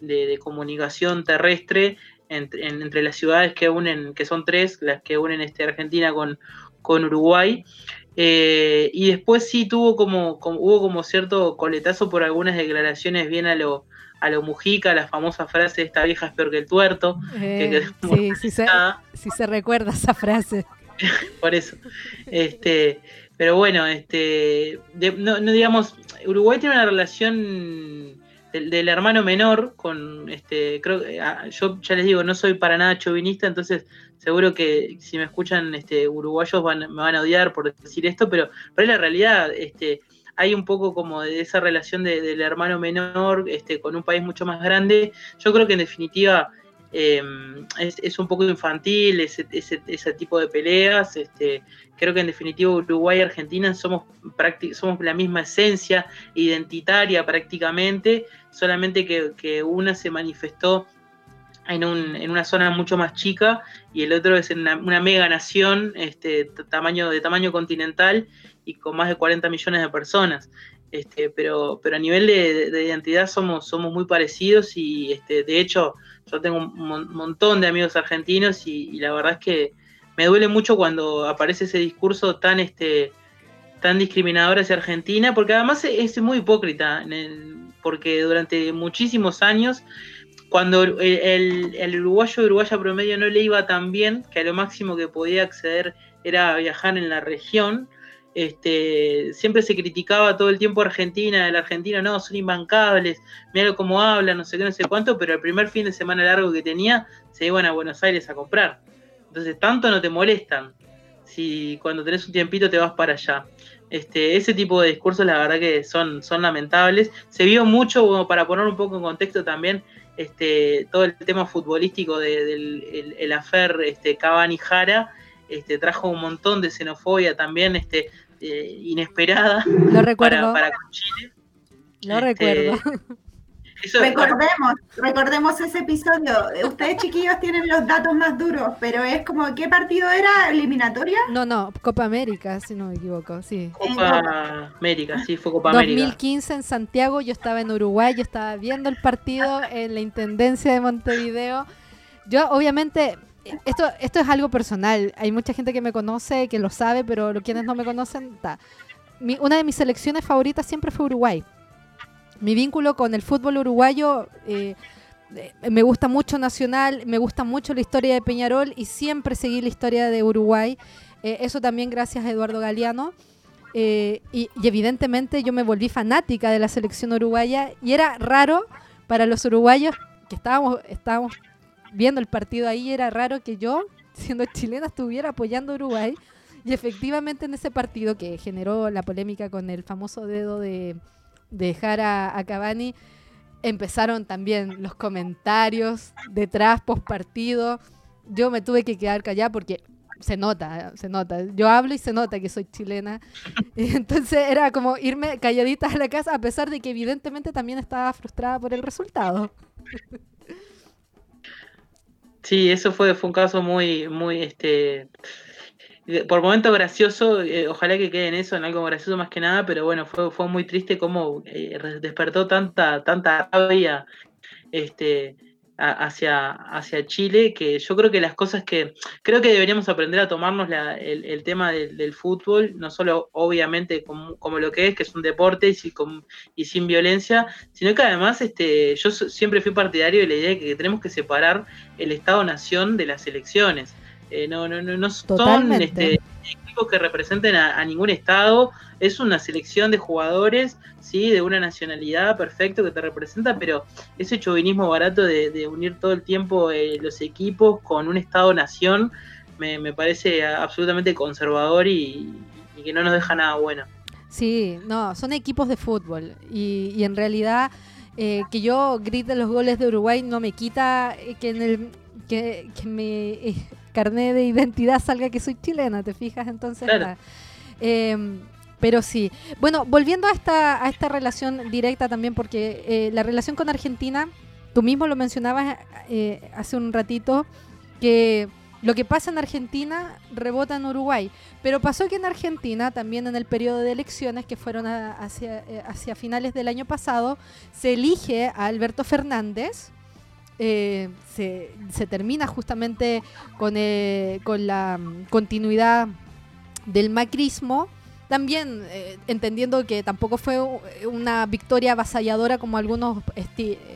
de, comunicación terrestre entre, las ciudades que unen, que son tres, las que unen este, Argentina con, con Uruguay. Eh, y después sí tuvo como, hubo como cierto coletazo por algunas declaraciones bien a lo, a lo Mujica, la famosa frase esta vieja es peor que el tuerto. Eh, sí, sí se, sí se recuerda esa frase. por eso. Este, pero bueno, este, no, digamos, Uruguay tiene una relación del, hermano menor con, este, creo ah, yo ya les digo, no soy para nada chauvinista, entonces seguro que si me escuchan este, uruguayos van, me van a odiar por decir esto, pero, pero es la realidad, este, hay un poco como de esa relación del hermano menor este, con un país mucho más grande. Yo creo que en definitiva Em, es, un poco infantil ese, tipo de peleas. Este, creo que en definitiva Uruguay y Argentina somos, la misma esencia identitaria prácticamente, solamente que, una se manifestó en, un, en, una zona mucho más chica y el otro es en una, mega nación este, tamaño, de tamaño continental y con más de 40 millones de personas. Este, pero, a nivel de, identidad somos, muy parecidos y de hecho yo tengo un montón de amigos argentinos y, la verdad es que me duele mucho cuando aparece ese discurso tan, este, tan discriminador hacia Argentina, porque además es, muy hipócrita, porque durante muchísimos años cuando el, el, uruguayo uruguaya promedio no le iba tan bien, que a lo máximo que podía acceder era viajar en la región, este, siempre se criticaba todo el tiempo Argentina, el argentino no, son imbancables, mira cómo hablan, no sé qué, no sé cuánto, pero el primer fin de semana largo que tenía se iban a Buenos Aires a comprar. Entonces, tanto no te molestan si cuando tenés un tiempito te vas para allá. Este, ese tipo de discursos, la verdad que son, son lamentables. Se vio mucho, para poner un poco en contexto también, este, todo el tema futbolístico del el, afer este, Cavani-Jara, este, trajo un montón de xenofobia también, este, eh, inesperada Lo recuerdo. Para, Chile. Lo este, recuerdo. recordemos, recordemos ese episodio. Ustedes chiquillos tienen los datos más duros, pero es como, ¿qué partido era? ¿Eliminatoria? No, no, Copa América, si no me equivoco, sí. Copa América, sí, fue Copa América. 2015 en Santiago, yo estaba en Uruguay, yo estaba viendo el partido en la Intendencia de Montevideo. Yo, obviamente, esto, esto es algo personal. Hay mucha gente que me conoce, que lo sabe, pero quienes no me conocen, una de mis selecciones favoritas siempre fue Uruguay. Mi vínculo con el fútbol uruguayo eh, eh, me gusta mucho Nacional, me gusta mucho la historia de Peñarol y siempre seguí la historia de Uruguay. Eh, eso también gracias a Eduardo Galeano. y, y, evidentemente yo me volví fanática de la selección uruguaya y era raro para los uruguayos que estábamos, estábamos viendo el partido ahí, era raro que yo, siendo chilena, estuviera apoyando a Uruguay. Y efectivamente en ese partido que generó la polémica con el famoso dedo de, dejar a, Cavani, empezaron también los comentarios detrás, post partido. Yo me tuve que quedar callada porque se nota, se nota. Yo hablo y se nota que soy chilena. Entonces era como irme calladita a la casa, a pesar de que evidentemente también estaba frustrada por el resultado. Sí, eso fue, fue un caso muy, muy, este, por momento gracioso, eh, ojalá que quede en eso, en algo gracioso más que nada, pero bueno, fue, fue muy triste cómo eh, despertó tanta, tanta rabia, este, hacia, hacia Chile, que yo creo que las cosas que, creo que deberíamos aprender a tomarnos el, tema del, fútbol, no solo obviamente como, lo que es, que es un deporte y, y sin violencia, sino que además este, yo siempre fui partidario de la idea de que tenemos que separar el Estado-Nación de las elecciones. Eh, no, no, no, no son este, equipos que representen a, ningún estado, es una selección de jugadores, sí, de una nacionalidad perfecto que te representa, pero ese chauvinismo barato de, unir todo el tiempo eh, los equipos con un estado-nación me, parece absolutamente conservador y, que no nos deja nada bueno. Sí, no, son equipos de fútbol y, en realidad eh, que yo grite los goles de Uruguay no me quita que en el que, que me carné de identidad salga que soy chilena, ¿te fijas? Entonces, em, pero sí. Bueno, volviendo a esta, a esta relación directa también, porque eh, la relación con Argentina, tú mismo lo mencionabas eh, hace un ratito, que lo que pasa en Argentina rebota en Uruguay. Pero pasó que en Argentina, también en el periodo de elecciones, que fueron hacia, eh, hacia finales del año pasado, se elige a Alberto Fernández eh, se, termina justamente con, eh, con la mm, continuidad del macrismo, también eh, entendiendo que tampoco fue una victoria avasalladora como algunos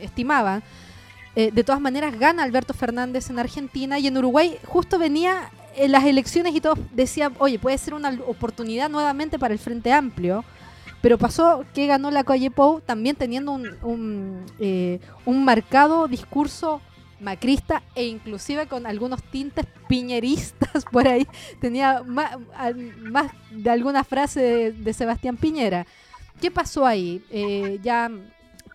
estimaban. de todas maneras, gana Alberto Fernández en Argentina y en Uruguay justo venía en las elecciones y todos decían, oye, puede ser una oportunidad nuevamente para el Frente Amplio. Pero pasó que ganó la calle Pou también teniendo un, un, eh, un, marcado discurso macrista e inclusive con algunos tintes piñeristas por ahí. Tenía más, más de alguna frase de, Sebastián Piñera. ¿Qué pasó ahí? Eh, ya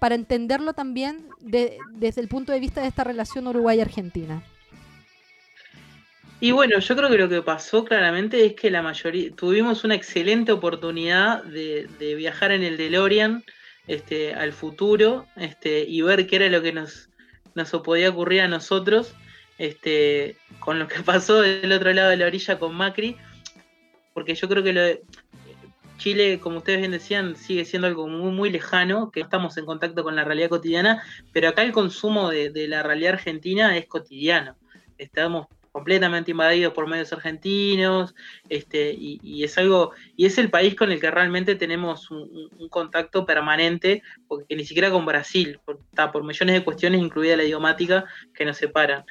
para entenderlo también desde el punto de vista de esta relación Uruguay-Argentina. Y bueno, yo creo que lo que pasó claramente es que la mayoría tuvimos una excelente oportunidad de, viajar en el DeLorean este, al futuro este, y ver qué era lo que nos, nos podía ocurrir a nosotros este, con lo que pasó del otro lado de la orilla con Macri, porque yo creo que lo Chile, como ustedes bien decían, sigue siendo algo muy, muy lejano, que no estamos en contacto con la realidad cotidiana, pero acá el consumo de, de la realidad argentina es cotidiano. Estamos completamente invadidos por medios argentinos, este, y, es algo, y es el país con el que realmente tenemos un, contacto permanente, porque ni siquiera con Brasil, por, por millones de cuestiones, incluida la idiomática, que nos separan.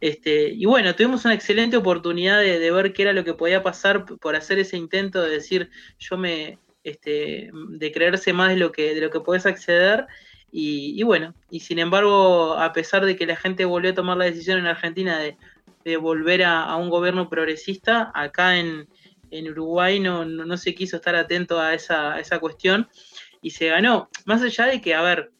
Este, y bueno, tuvimos una excelente oportunidad de, ver qué era lo que podía pasar por hacer ese intento de decir, yo me, este, de creerse más de lo que, de lo que puedes acceder. Y, bueno, y sin embargo, a pesar de que la gente volvió a tomar la decisión en Argentina de de volver a, un gobierno progresista. Acá en, Uruguay no, no, se quiso estar atento a esa, esa cuestión y se ganó. Más allá de que, a ver,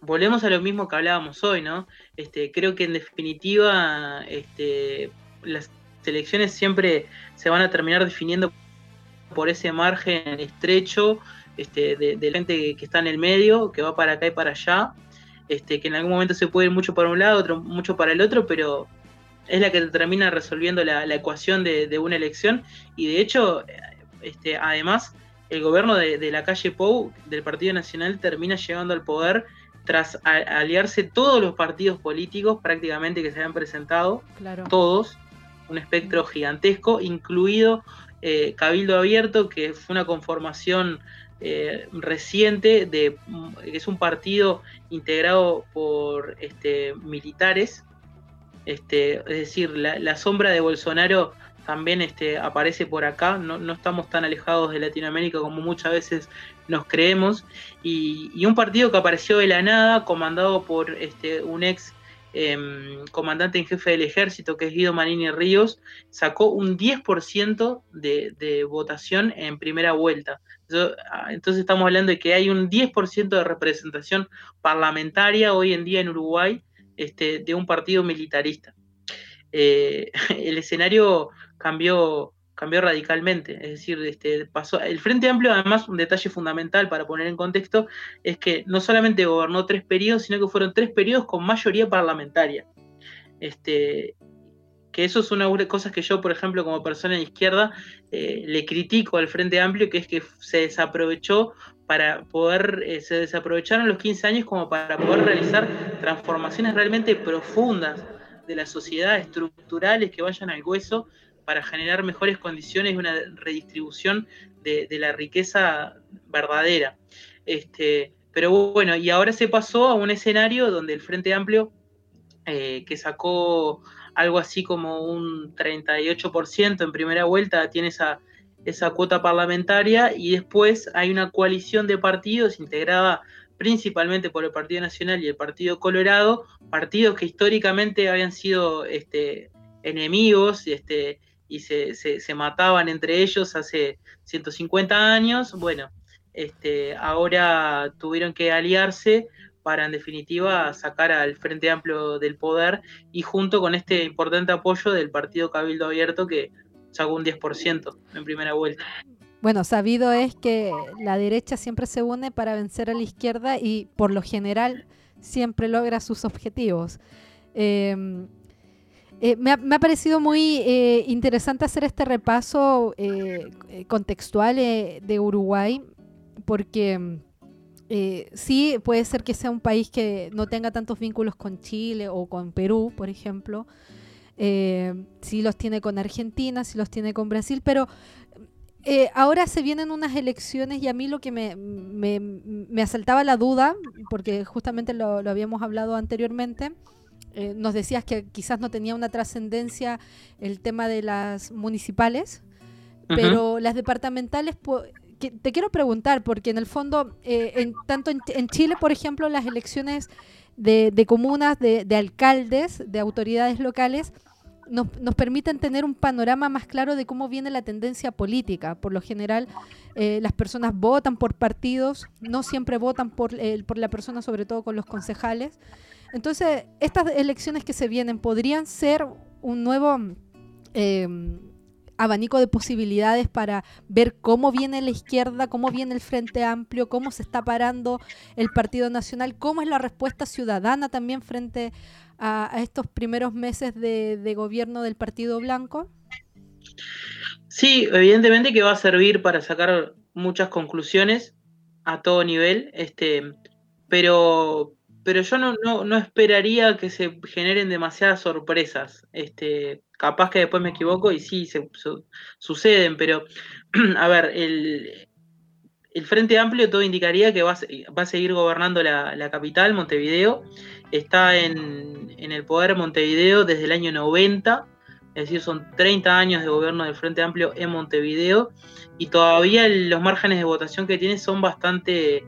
volvemos a lo mismo que hablábamos hoy, ¿no? Este, creo que en definitiva este, las elecciones siempre se van a terminar definiendo por ese margen estrecho este, de, de, gente que está en el medio, que va para acá y para allá, este, que en algún momento se puede ir mucho para un lado, otro, mucho para el otro, pero es la que termina resolviendo la, ecuación de, una elección. Y de hecho, este, además, el gobierno de, la calle Pou del Partido Nacional termina llegando al poder tras aliarse todos los partidos políticos prácticamente que se habían presentado, todos, un espectro gigantesco, incluido eh, Cabildo Abierto, que fue una conformación eh, reciente de que es un partido integrado por este, militares este, es decir, la, sombra de Bolsonaro también este, aparece por acá, no, estamos tan alejados de Latinoamérica como muchas veces nos creemos, y, un partido que apareció de la nada, comandado por este, un ex em, comandante en jefe del ejército, que es Guido Manini Ríos, sacó un 10% de, de, votación en primera vuelta. Ah, entonces estamos hablando de que hay un 10% de representación parlamentaria hoy en día en Uruguay, este, de un partido militarista. Eh, el escenario cambió, cambió radicalmente, es decir, este, pasó, el Frente Amplio, además, un detalle fundamental para poner en contexto, es que no solamente gobernó tres periodos, sino que fueron tres periodos con mayoría parlamentaria. Este, que eso es una de las cosas que yo, por ejemplo, como persona de izquierda, eh, le critico al Frente Amplio, que es que se desaprovechó para poder, eh, se desaprovecharon los 15 años como para poder realizar transformaciones realmente profundas de la sociedad, estructurales que vayan al hueso para generar mejores condiciones y una redistribución de, la riqueza verdadera. Este, pero bueno, y ahora se pasó a un escenario donde el Frente Amplio, eh, que sacó algo así como un 38% en primera vuelta, tiene esa esa cuota parlamentaria y después hay una coalición de partidos integrada principalmente por el Partido Nacional y el Partido Colorado, partidos que históricamente habían sido este, enemigos este, y se, se, mataban entre ellos hace 150 años. Bueno, este, ahora tuvieron que aliarse para en definitiva sacar al Frente Amplio del poder y junto con este importante apoyo del Partido Cabildo Abierto que sacó un 10% en primera vuelta. Bueno, sabido es que la derecha siempre se une para vencer a la izquierda y por lo general siempre logra sus objetivos. Em, eh, me, ha, parecido muy eh, interesante hacer este repaso eh, contextual de Uruguay, porque sí puede ser que sea un país que no tenga tantos vínculos con Chile o con Perú, por ejemplo, eh, si los tiene con Argentina, si los tiene con Brasil, pero eh, ahora se vienen unas elecciones y a mí lo que me, me, asaltaba la duda, porque justamente lo, habíamos hablado anteriormente, eh, nos decías que quizás no tenía una trascendencia el tema de las municipales, pero las departamentales... te quiero preguntar, porque en el fondo, en, tanto en, Chile, por ejemplo, las elecciones de, comunas, de, de, alcaldes, de autoridades locales, nos, nos, permiten tener un panorama más claro de cómo viene la tendencia política. Por lo general, eh, las personas votan por partidos, no siempre votan por, por la persona, sobre todo con los concejales. Entonces, estas elecciones que se vienen podrían ser un nuevo eh, abanico de posibilidades para ver cómo viene la izquierda, cómo viene el Frente Amplio, cómo se está parando el Partido Nacional, cómo es la respuesta ciudadana también frente a, estos primeros meses de, gobierno del Partido Blanco? Sí, evidentemente que va a servir para sacar muchas conclusiones a todo nivel, este, pero, pero yo no, no, esperaría que se generen demasiadas sorpresas. Este, capaz que después me equivoco y sí, se, suceden, pero a ver, el, el Frente Amplio todo indicaría que va a, seguir gobernando la, capital, Montevideo. Está en, el poder Montevideo desde el año 90, es decir, son 30 años de gobierno del Frente Amplio en Montevideo y todavía los márgenes de votación que tiene son bastante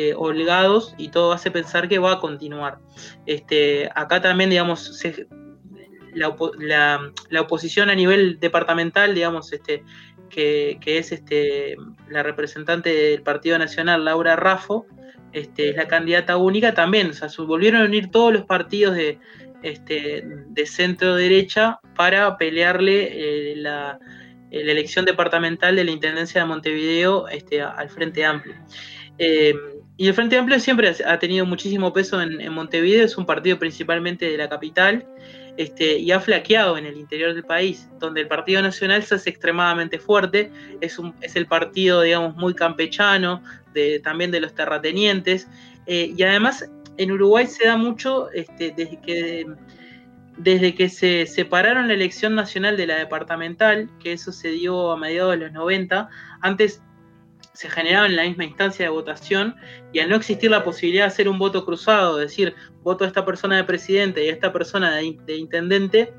eh, holgados y todo hace pensar que va a continuar. Este, acá también, digamos, la, oposición a nivel departamental, digamos, este, que, es este, la representante del Partido Nacional, Laura Raffo, este, es la candidata única también. O sea, volvieron a unir todos los partidos de, este, de centro derecha para pelearle eh, la, elección departamental de la Intendencia de Montevideo al Frente Amplio. Eh, y el Frente Amplio siempre ha tenido muchísimo peso en, Montevideo, es un partido principalmente de la capital este, y ha flaqueado en el interior del país, donde el Partido Nacional se hace extremadamente fuerte, es, el partido, digamos, muy campechano, también de los terratenientes, eh, y además en Uruguay se da mucho este, desde que desde que se separaron la elección nacional de la departamental, que eso se dio a mediados de los 90, antes se generaba en la misma instancia de votación y al no existir la posibilidad de hacer un voto cruzado, es decir, voto a esta persona de presidente y a esta persona de, intendente,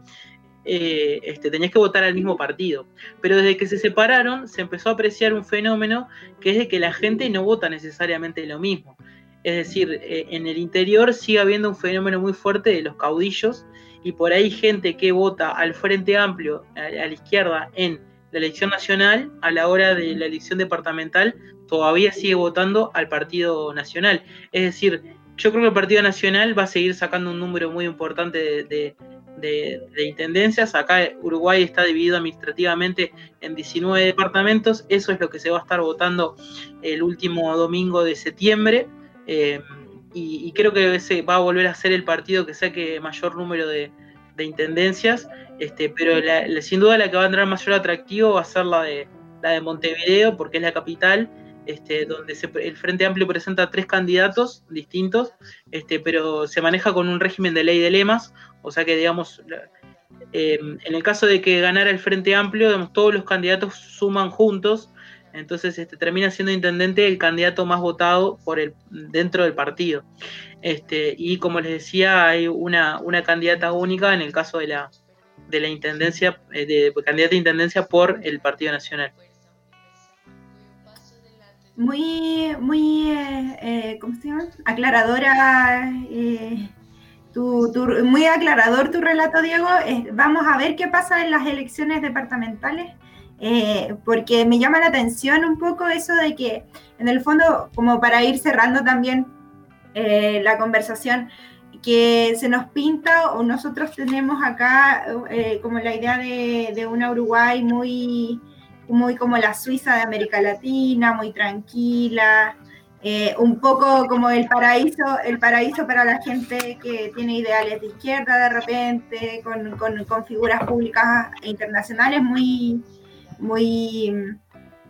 eh, este, tenías que votar al mismo partido. Pero desde que se separaron se empezó a apreciar un fenómeno que es de que la gente no vota necesariamente lo mismo. Es decir, eh, en el interior sigue habiendo un fenómeno muy fuerte de los caudillos y por ahí gente que vota al Frente Amplio, a la izquierda, en la elección nacional, a la hora de la elección departamental, todavía sigue votando al Partido Nacional. Es decir, yo creo que el Partido Nacional va a seguir sacando un número muy importante de, intendencias. Acá Uruguay está dividido administrativamente en 19 departamentos. Eso es lo que se va a estar votando el último domingo de septiembre. Eh, y, y, creo que ese va a volver a ser el partido que saque mayor número de, intendencias. Este, pero sin duda la que va a tener mayor atractivo va a ser la de, la de Montevideo, porque es la capital, este, donde el Frente Amplio presenta tres candidatos distintos, este, pero se maneja con un régimen de ley de lemas, o sea que, digamos, em, en el caso de que ganara el Frente Amplio, todos los candidatos suman juntos, entonces este, termina siendo intendente el candidato más votado por el, dentro del partido. Este, y como les decía, hay una, una candidata única en el caso de la, de la intendencia, eh, de, candidata a intendencia por el Partido Nacional. Muy, muy, eh, eh, ¿cómo se llama? Aclaradora, tu, muy aclarador tu relato, Diego. vamos a ver qué pasa en las elecciones departamentales, porque me llama la atención un poco eso de que, en el fondo, como para ir cerrando también la conversación, que se nos pinta o nosotros tenemos acá eh, como la idea de, de, una Uruguay muy, muy como la Suiza de América Latina, muy tranquila, eh, un poco como el paraíso, el paraíso para la gente que tiene ideales de izquierda de repente, con, con, con figuras públicas e internacionales muy, muy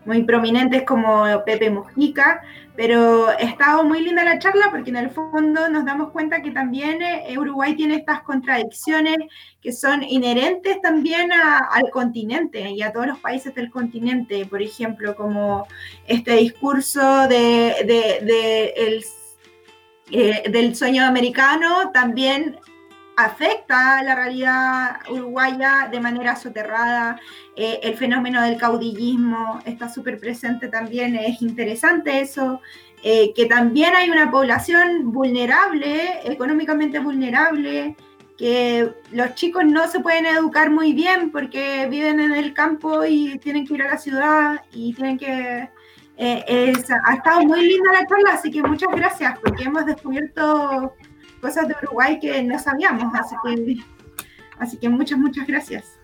muy prominentes como Pepe Mujica, pero ha estado muy linda la charla porque en el fondo nos damos cuenta que también eh, Uruguay tiene estas contradicciones que son inherentes también al continente y a todos los países del continente, por ejemplo, como este discurso de, eh, del sueño americano también afecta la realidad uruguaya de manera soterrada. Eh, el fenómeno del caudillismo está súper presente también, es interesante eso. Eh, que también hay una población vulnerable, económicamente vulnerable, que los chicos no se pueden educar muy bien porque viven en el campo y tienen que ir a la ciudad y tienen que... Eh, ha estado muy linda la charla, así que muchas gracias porque hemos descubierto cosas de Uruguay que no sabíamos, así que, así que muchas, muchas gracias.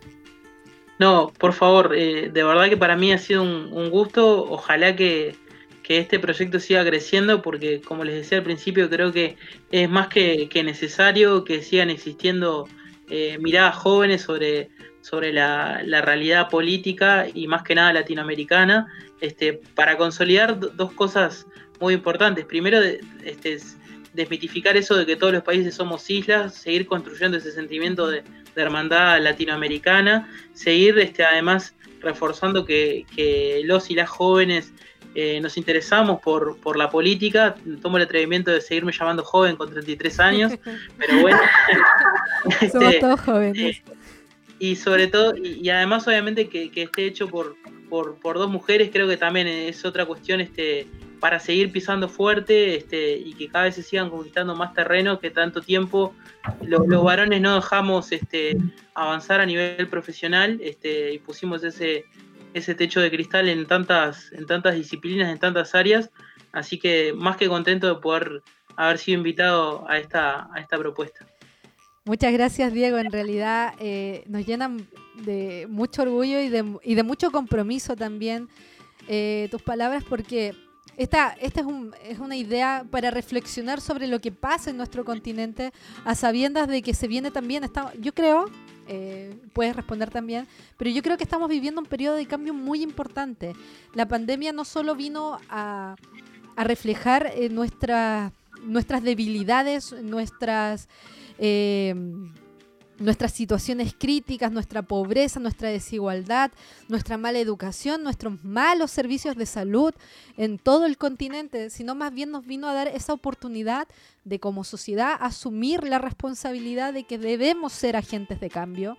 No, por favor, eh, de verdad que para mí ha sido un, gusto, ojalá que, este proyecto siga creciendo porque como les decía al principio creo que es más que, necesario que sigan existiendo eh, miradas jóvenes sobre, sobre la, realidad política y más que nada latinoamericana, este, para consolidar dos cosas muy importantes. Primero, este, desmitificar eso de que todos los países somos islas, seguir construyendo ese sentimiento de, hermandad latinoamericana, seguir este, además reforzando que, que los y las jóvenes eh, nos interesamos por, por, la política. Tomo el atrevimiento de seguirme llamando joven con 33 años, pero bueno. Somos este, todos jóvenes. Y sobre todo, y, además obviamente que, esté hecho por, por, por, dos mujeres, creo que también es otra cuestión este, para seguir pisando fuerte este, y que cada vez se sigan conquistando más terreno que tanto tiempo los, los varones no dejamos este, avanzar a nivel profesional este, y pusimos ese, ese techo de cristal en tantas, en tantas disciplinas, en tantas áreas. Así que más que contento de poder haber sido invitado a esta, a esta propuesta. Muchas gracias, Diego. En realidad eh, nos llenan de mucho orgullo y de, y de mucho compromiso también eh, tus palabras, porque esta, esta es, un, es, una idea para reflexionar sobre lo que pasa en nuestro continente, a sabiendas de que se viene también, está, yo creo, eh, puedes responder también, pero yo creo que estamos viviendo un periodo de cambio muy importante. La pandemia no solo vino a, reflejar eh, nuestras debilidades, nuestras... Eh, nuestras situaciones críticas, nuestra pobreza, nuestra desigualdad, nuestra mala educación, nuestros malos servicios de salud en todo el continente, sino más bien nos vino a dar esa oportunidad de como sociedad asumir la responsabilidad de que debemos ser agentes de cambio.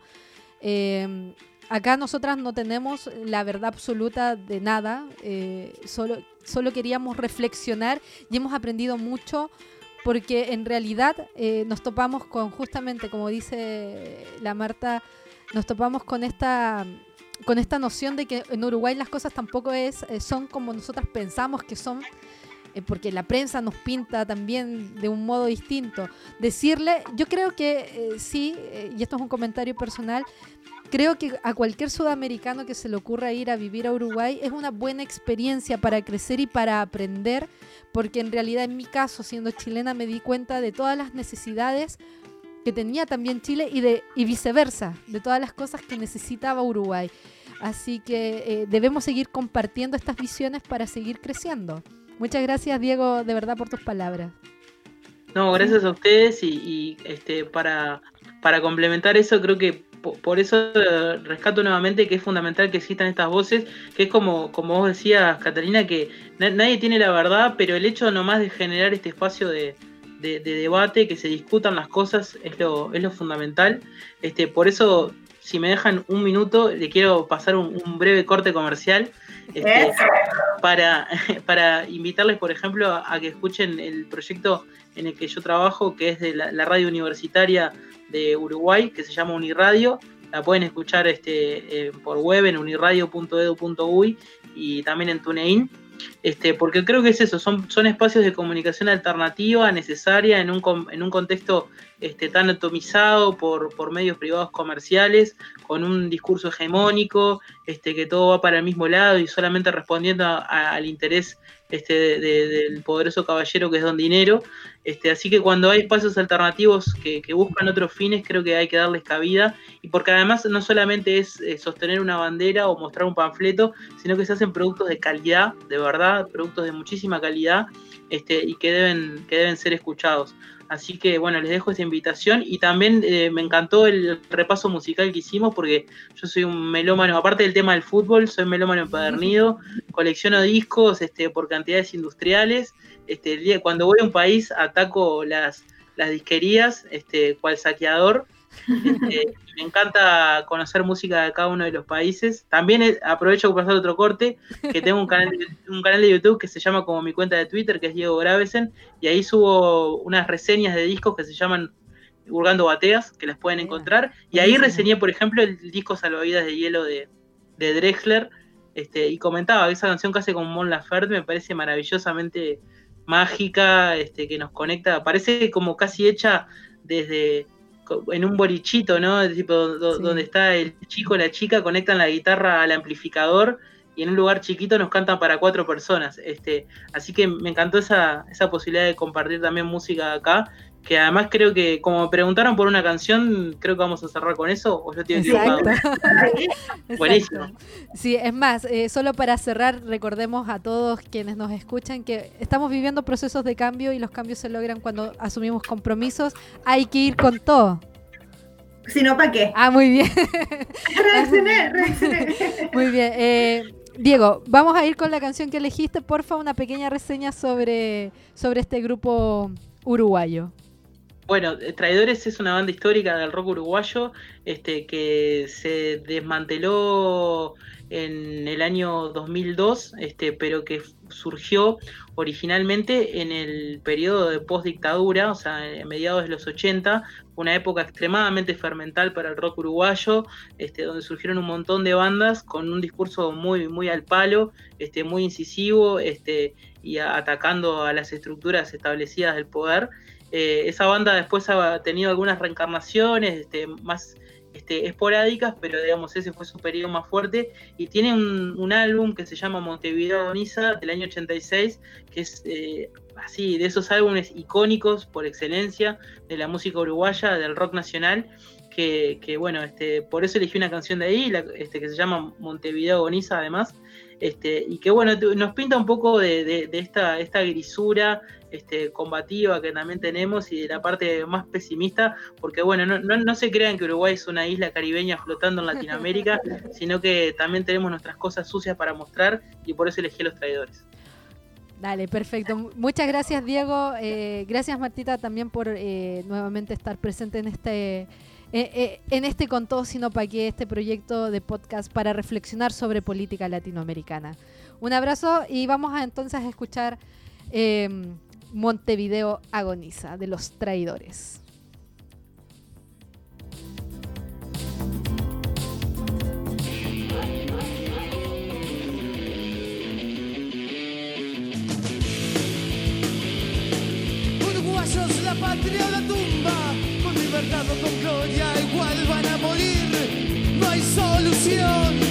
Em, acá nosotras no tenemos la verdad absoluta de nada, eh, solo, solo queríamos reflexionar y hemos aprendido mucho porque en realidad eh, nos topamos con, justamente como dice la Marta, nos topamos con esta con esta noción de que en Uruguay las cosas tampoco es, eh, son como nosotras pensamos que son, eh, porque la prensa nos pinta también de un modo distinto. Decirle, yo creo que sí, y esto es un comentario personal, creo que a cualquier sudamericano que se le ocurra ir a vivir a Uruguay es una buena experiencia para crecer y para aprender porque en realidad en mi caso, siendo chilena, me di cuenta de todas las necesidades que tenía también Chile y, de, y viceversa, de todas las cosas que necesitaba Uruguay. Así que eh, debemos seguir compartiendo estas visiones para seguir creciendo. Muchas gracias, Diego, de verdad, por tus palabras. No, gracias a ustedes y, este, para, para complementar eso, creo que por eso eh, rescato nuevamente que es fundamental que existan estas voces, que es como, como vos decías, Catalina, que nadie tiene la verdad, pero el hecho nomás de generar este espacio de, debate, que se discutan las cosas, es lo, es lo fundamental. Este, por eso, si me dejan un minuto, le quiero pasar un, breve corte comercial. Este, para, para invitarles, por ejemplo, a, que escuchen el proyecto en el que yo trabajo, que es de la radio universitaria de Uruguay que se llama Uniradio. La pueden escuchar este, eh, por web en uniradio.edu.uy y también en TuneIn. Este, porque creo que es eso, son, son espacios de comunicación alternativa necesaria en un, en un contexto este, tan atomizado por, por, medios privados comerciales, con un discurso hegemónico, este, que todo va para el mismo lado y solamente respondiendo al interés este, del poderoso caballero que es Don Dinero. Este, así que cuando hay espacios alternativos que, buscan otros fines, creo que hay que darles cabida. Y porque además no solamente es eh, sostener una bandera o mostrar un panfleto, sino que se hacen productos de calidad, de verdad, productos de muchísima calidad este, y que deben, que deben ser escuchados. Así que bueno, les dejo esta invitación y también eh, me encantó el repaso musical que hicimos porque yo soy un melómano, aparte del tema del fútbol, soy melómano empedernido, colecciono discos este, por cantidades industriales. Este, cuando voy a un país ataco las, las disquerías, este, cual saqueador. Este, me encanta conocer música de cada uno de los países. También eh, aprovecho para pasar otro corte, que tengo un canal, de, un canal de YouTube que se llama como mi cuenta de Twitter, que es Diego Gravesen, y ahí subo unas reseñas de discos que se llaman Hurgando Bateas, que las pueden encontrar. Y ahí reseñé, por ejemplo, el disco Salvavidas de Hielo de, de Drexler, este, y comentaba que esa canción que hace con Mon Laferte me parece maravillosamente mágica, este, que nos conecta, parece como casi hecha desde en un bolichito, ¿no? Tipo, donde está el chico, la chica, conectan la guitarra al amplificador y en un lugar chiquito nos cantan para cuatro personas. Este, así que me encantó esa, esa posibilidad de compartir también música acá, que además creo que, como me preguntaron por una canción, creo que vamos a cerrar con eso, o yo estoy equivocado. Buenísimo. Sí, es más, eh, solo para cerrar, recordemos a todos quienes nos escuchan que estamos viviendo procesos de cambio y los cambios se logran cuando asumimos compromisos. Hay que ir con todo. Si no, ¿para qué? Ah, muy bien. reaccioné, reaccioné. Muy bien. Eh, Diego, vamos a ir con la canción que elegiste. Porfa, una pequeña reseña sobre, sobre este grupo uruguayo. Bueno, eh, Traidores es una banda histórica del rock uruguayo este, que se desmanteló en el año 2002, este, pero que surgió originalmente en el periodo de postdictadura, o sea, a mediados de los 80, una época extremadamente fermental para el rock uruguayo, este, donde surgieron un montón de bandas con un discurso muy, muy al palo, este, muy incisivo este, y atacando a las estructuras establecidas del poder. Eh, esa banda después ha tenido algunas reencarnaciones este, más este, esporádicas, pero digamos ese fue su periodo más fuerte. Y tiene un, álbum que se llama Montevideo Agoniza del año 86, que es eh, así, de esos álbumes icónicos por excelencia de la música uruguaya, del rock nacional. Que, bueno, este, por eso elegí una canción de ahí, que se llama Montevideo Agoniza además, y que bueno, nos pinta un poco de, esta grisura este, combativa que también tenemos y de la parte más pesimista, porque bueno, no, no, se crean que Uruguay es una isla caribeña flotando en Latinoamérica, sino que también tenemos nuestras cosas sucias para mostrar y por eso elegí a los traidores. Dale, perfecto. Muchas gracias, Diego. Eh, gracias, Martita, también por eh, nuevamente estar presente en este eh, eh, en este Con Todo Sino Pa' Qué, este proyecto de podcast para reflexionar sobre política latinoamericana. Un abrazo y vamos a entonces a escuchar Montevideo Agoniza de los traidores. Uruguayos, la patria, la tumba libertad o con gloria igual van a morir, no hay solución.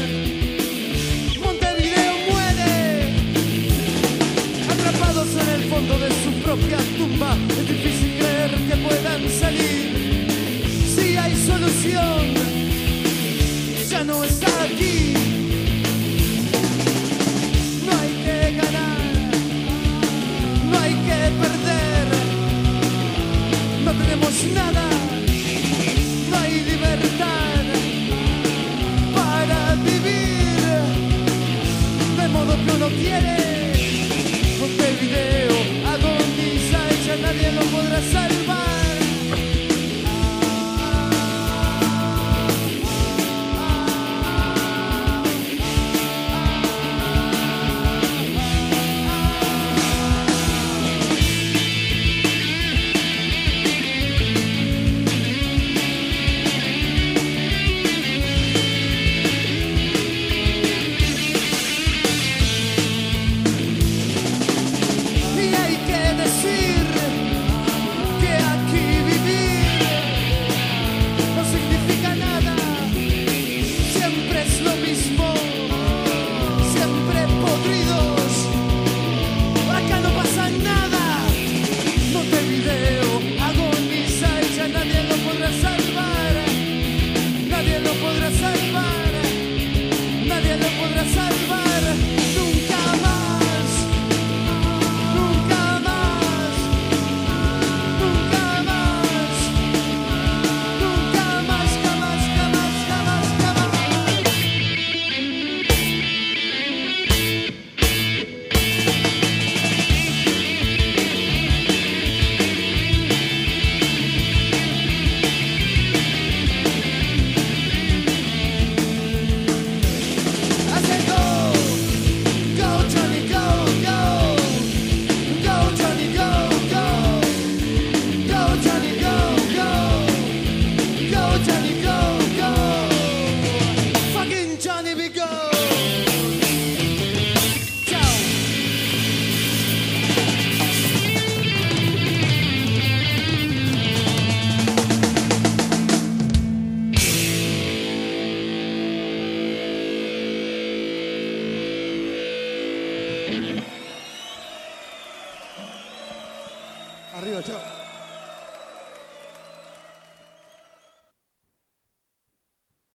Fondo de su propia tumba, es difícil creer que puedan salir. Si hay solución, ya no está aquí. No hay que ganar, no hay que perder, no tenemos nada. no quiere.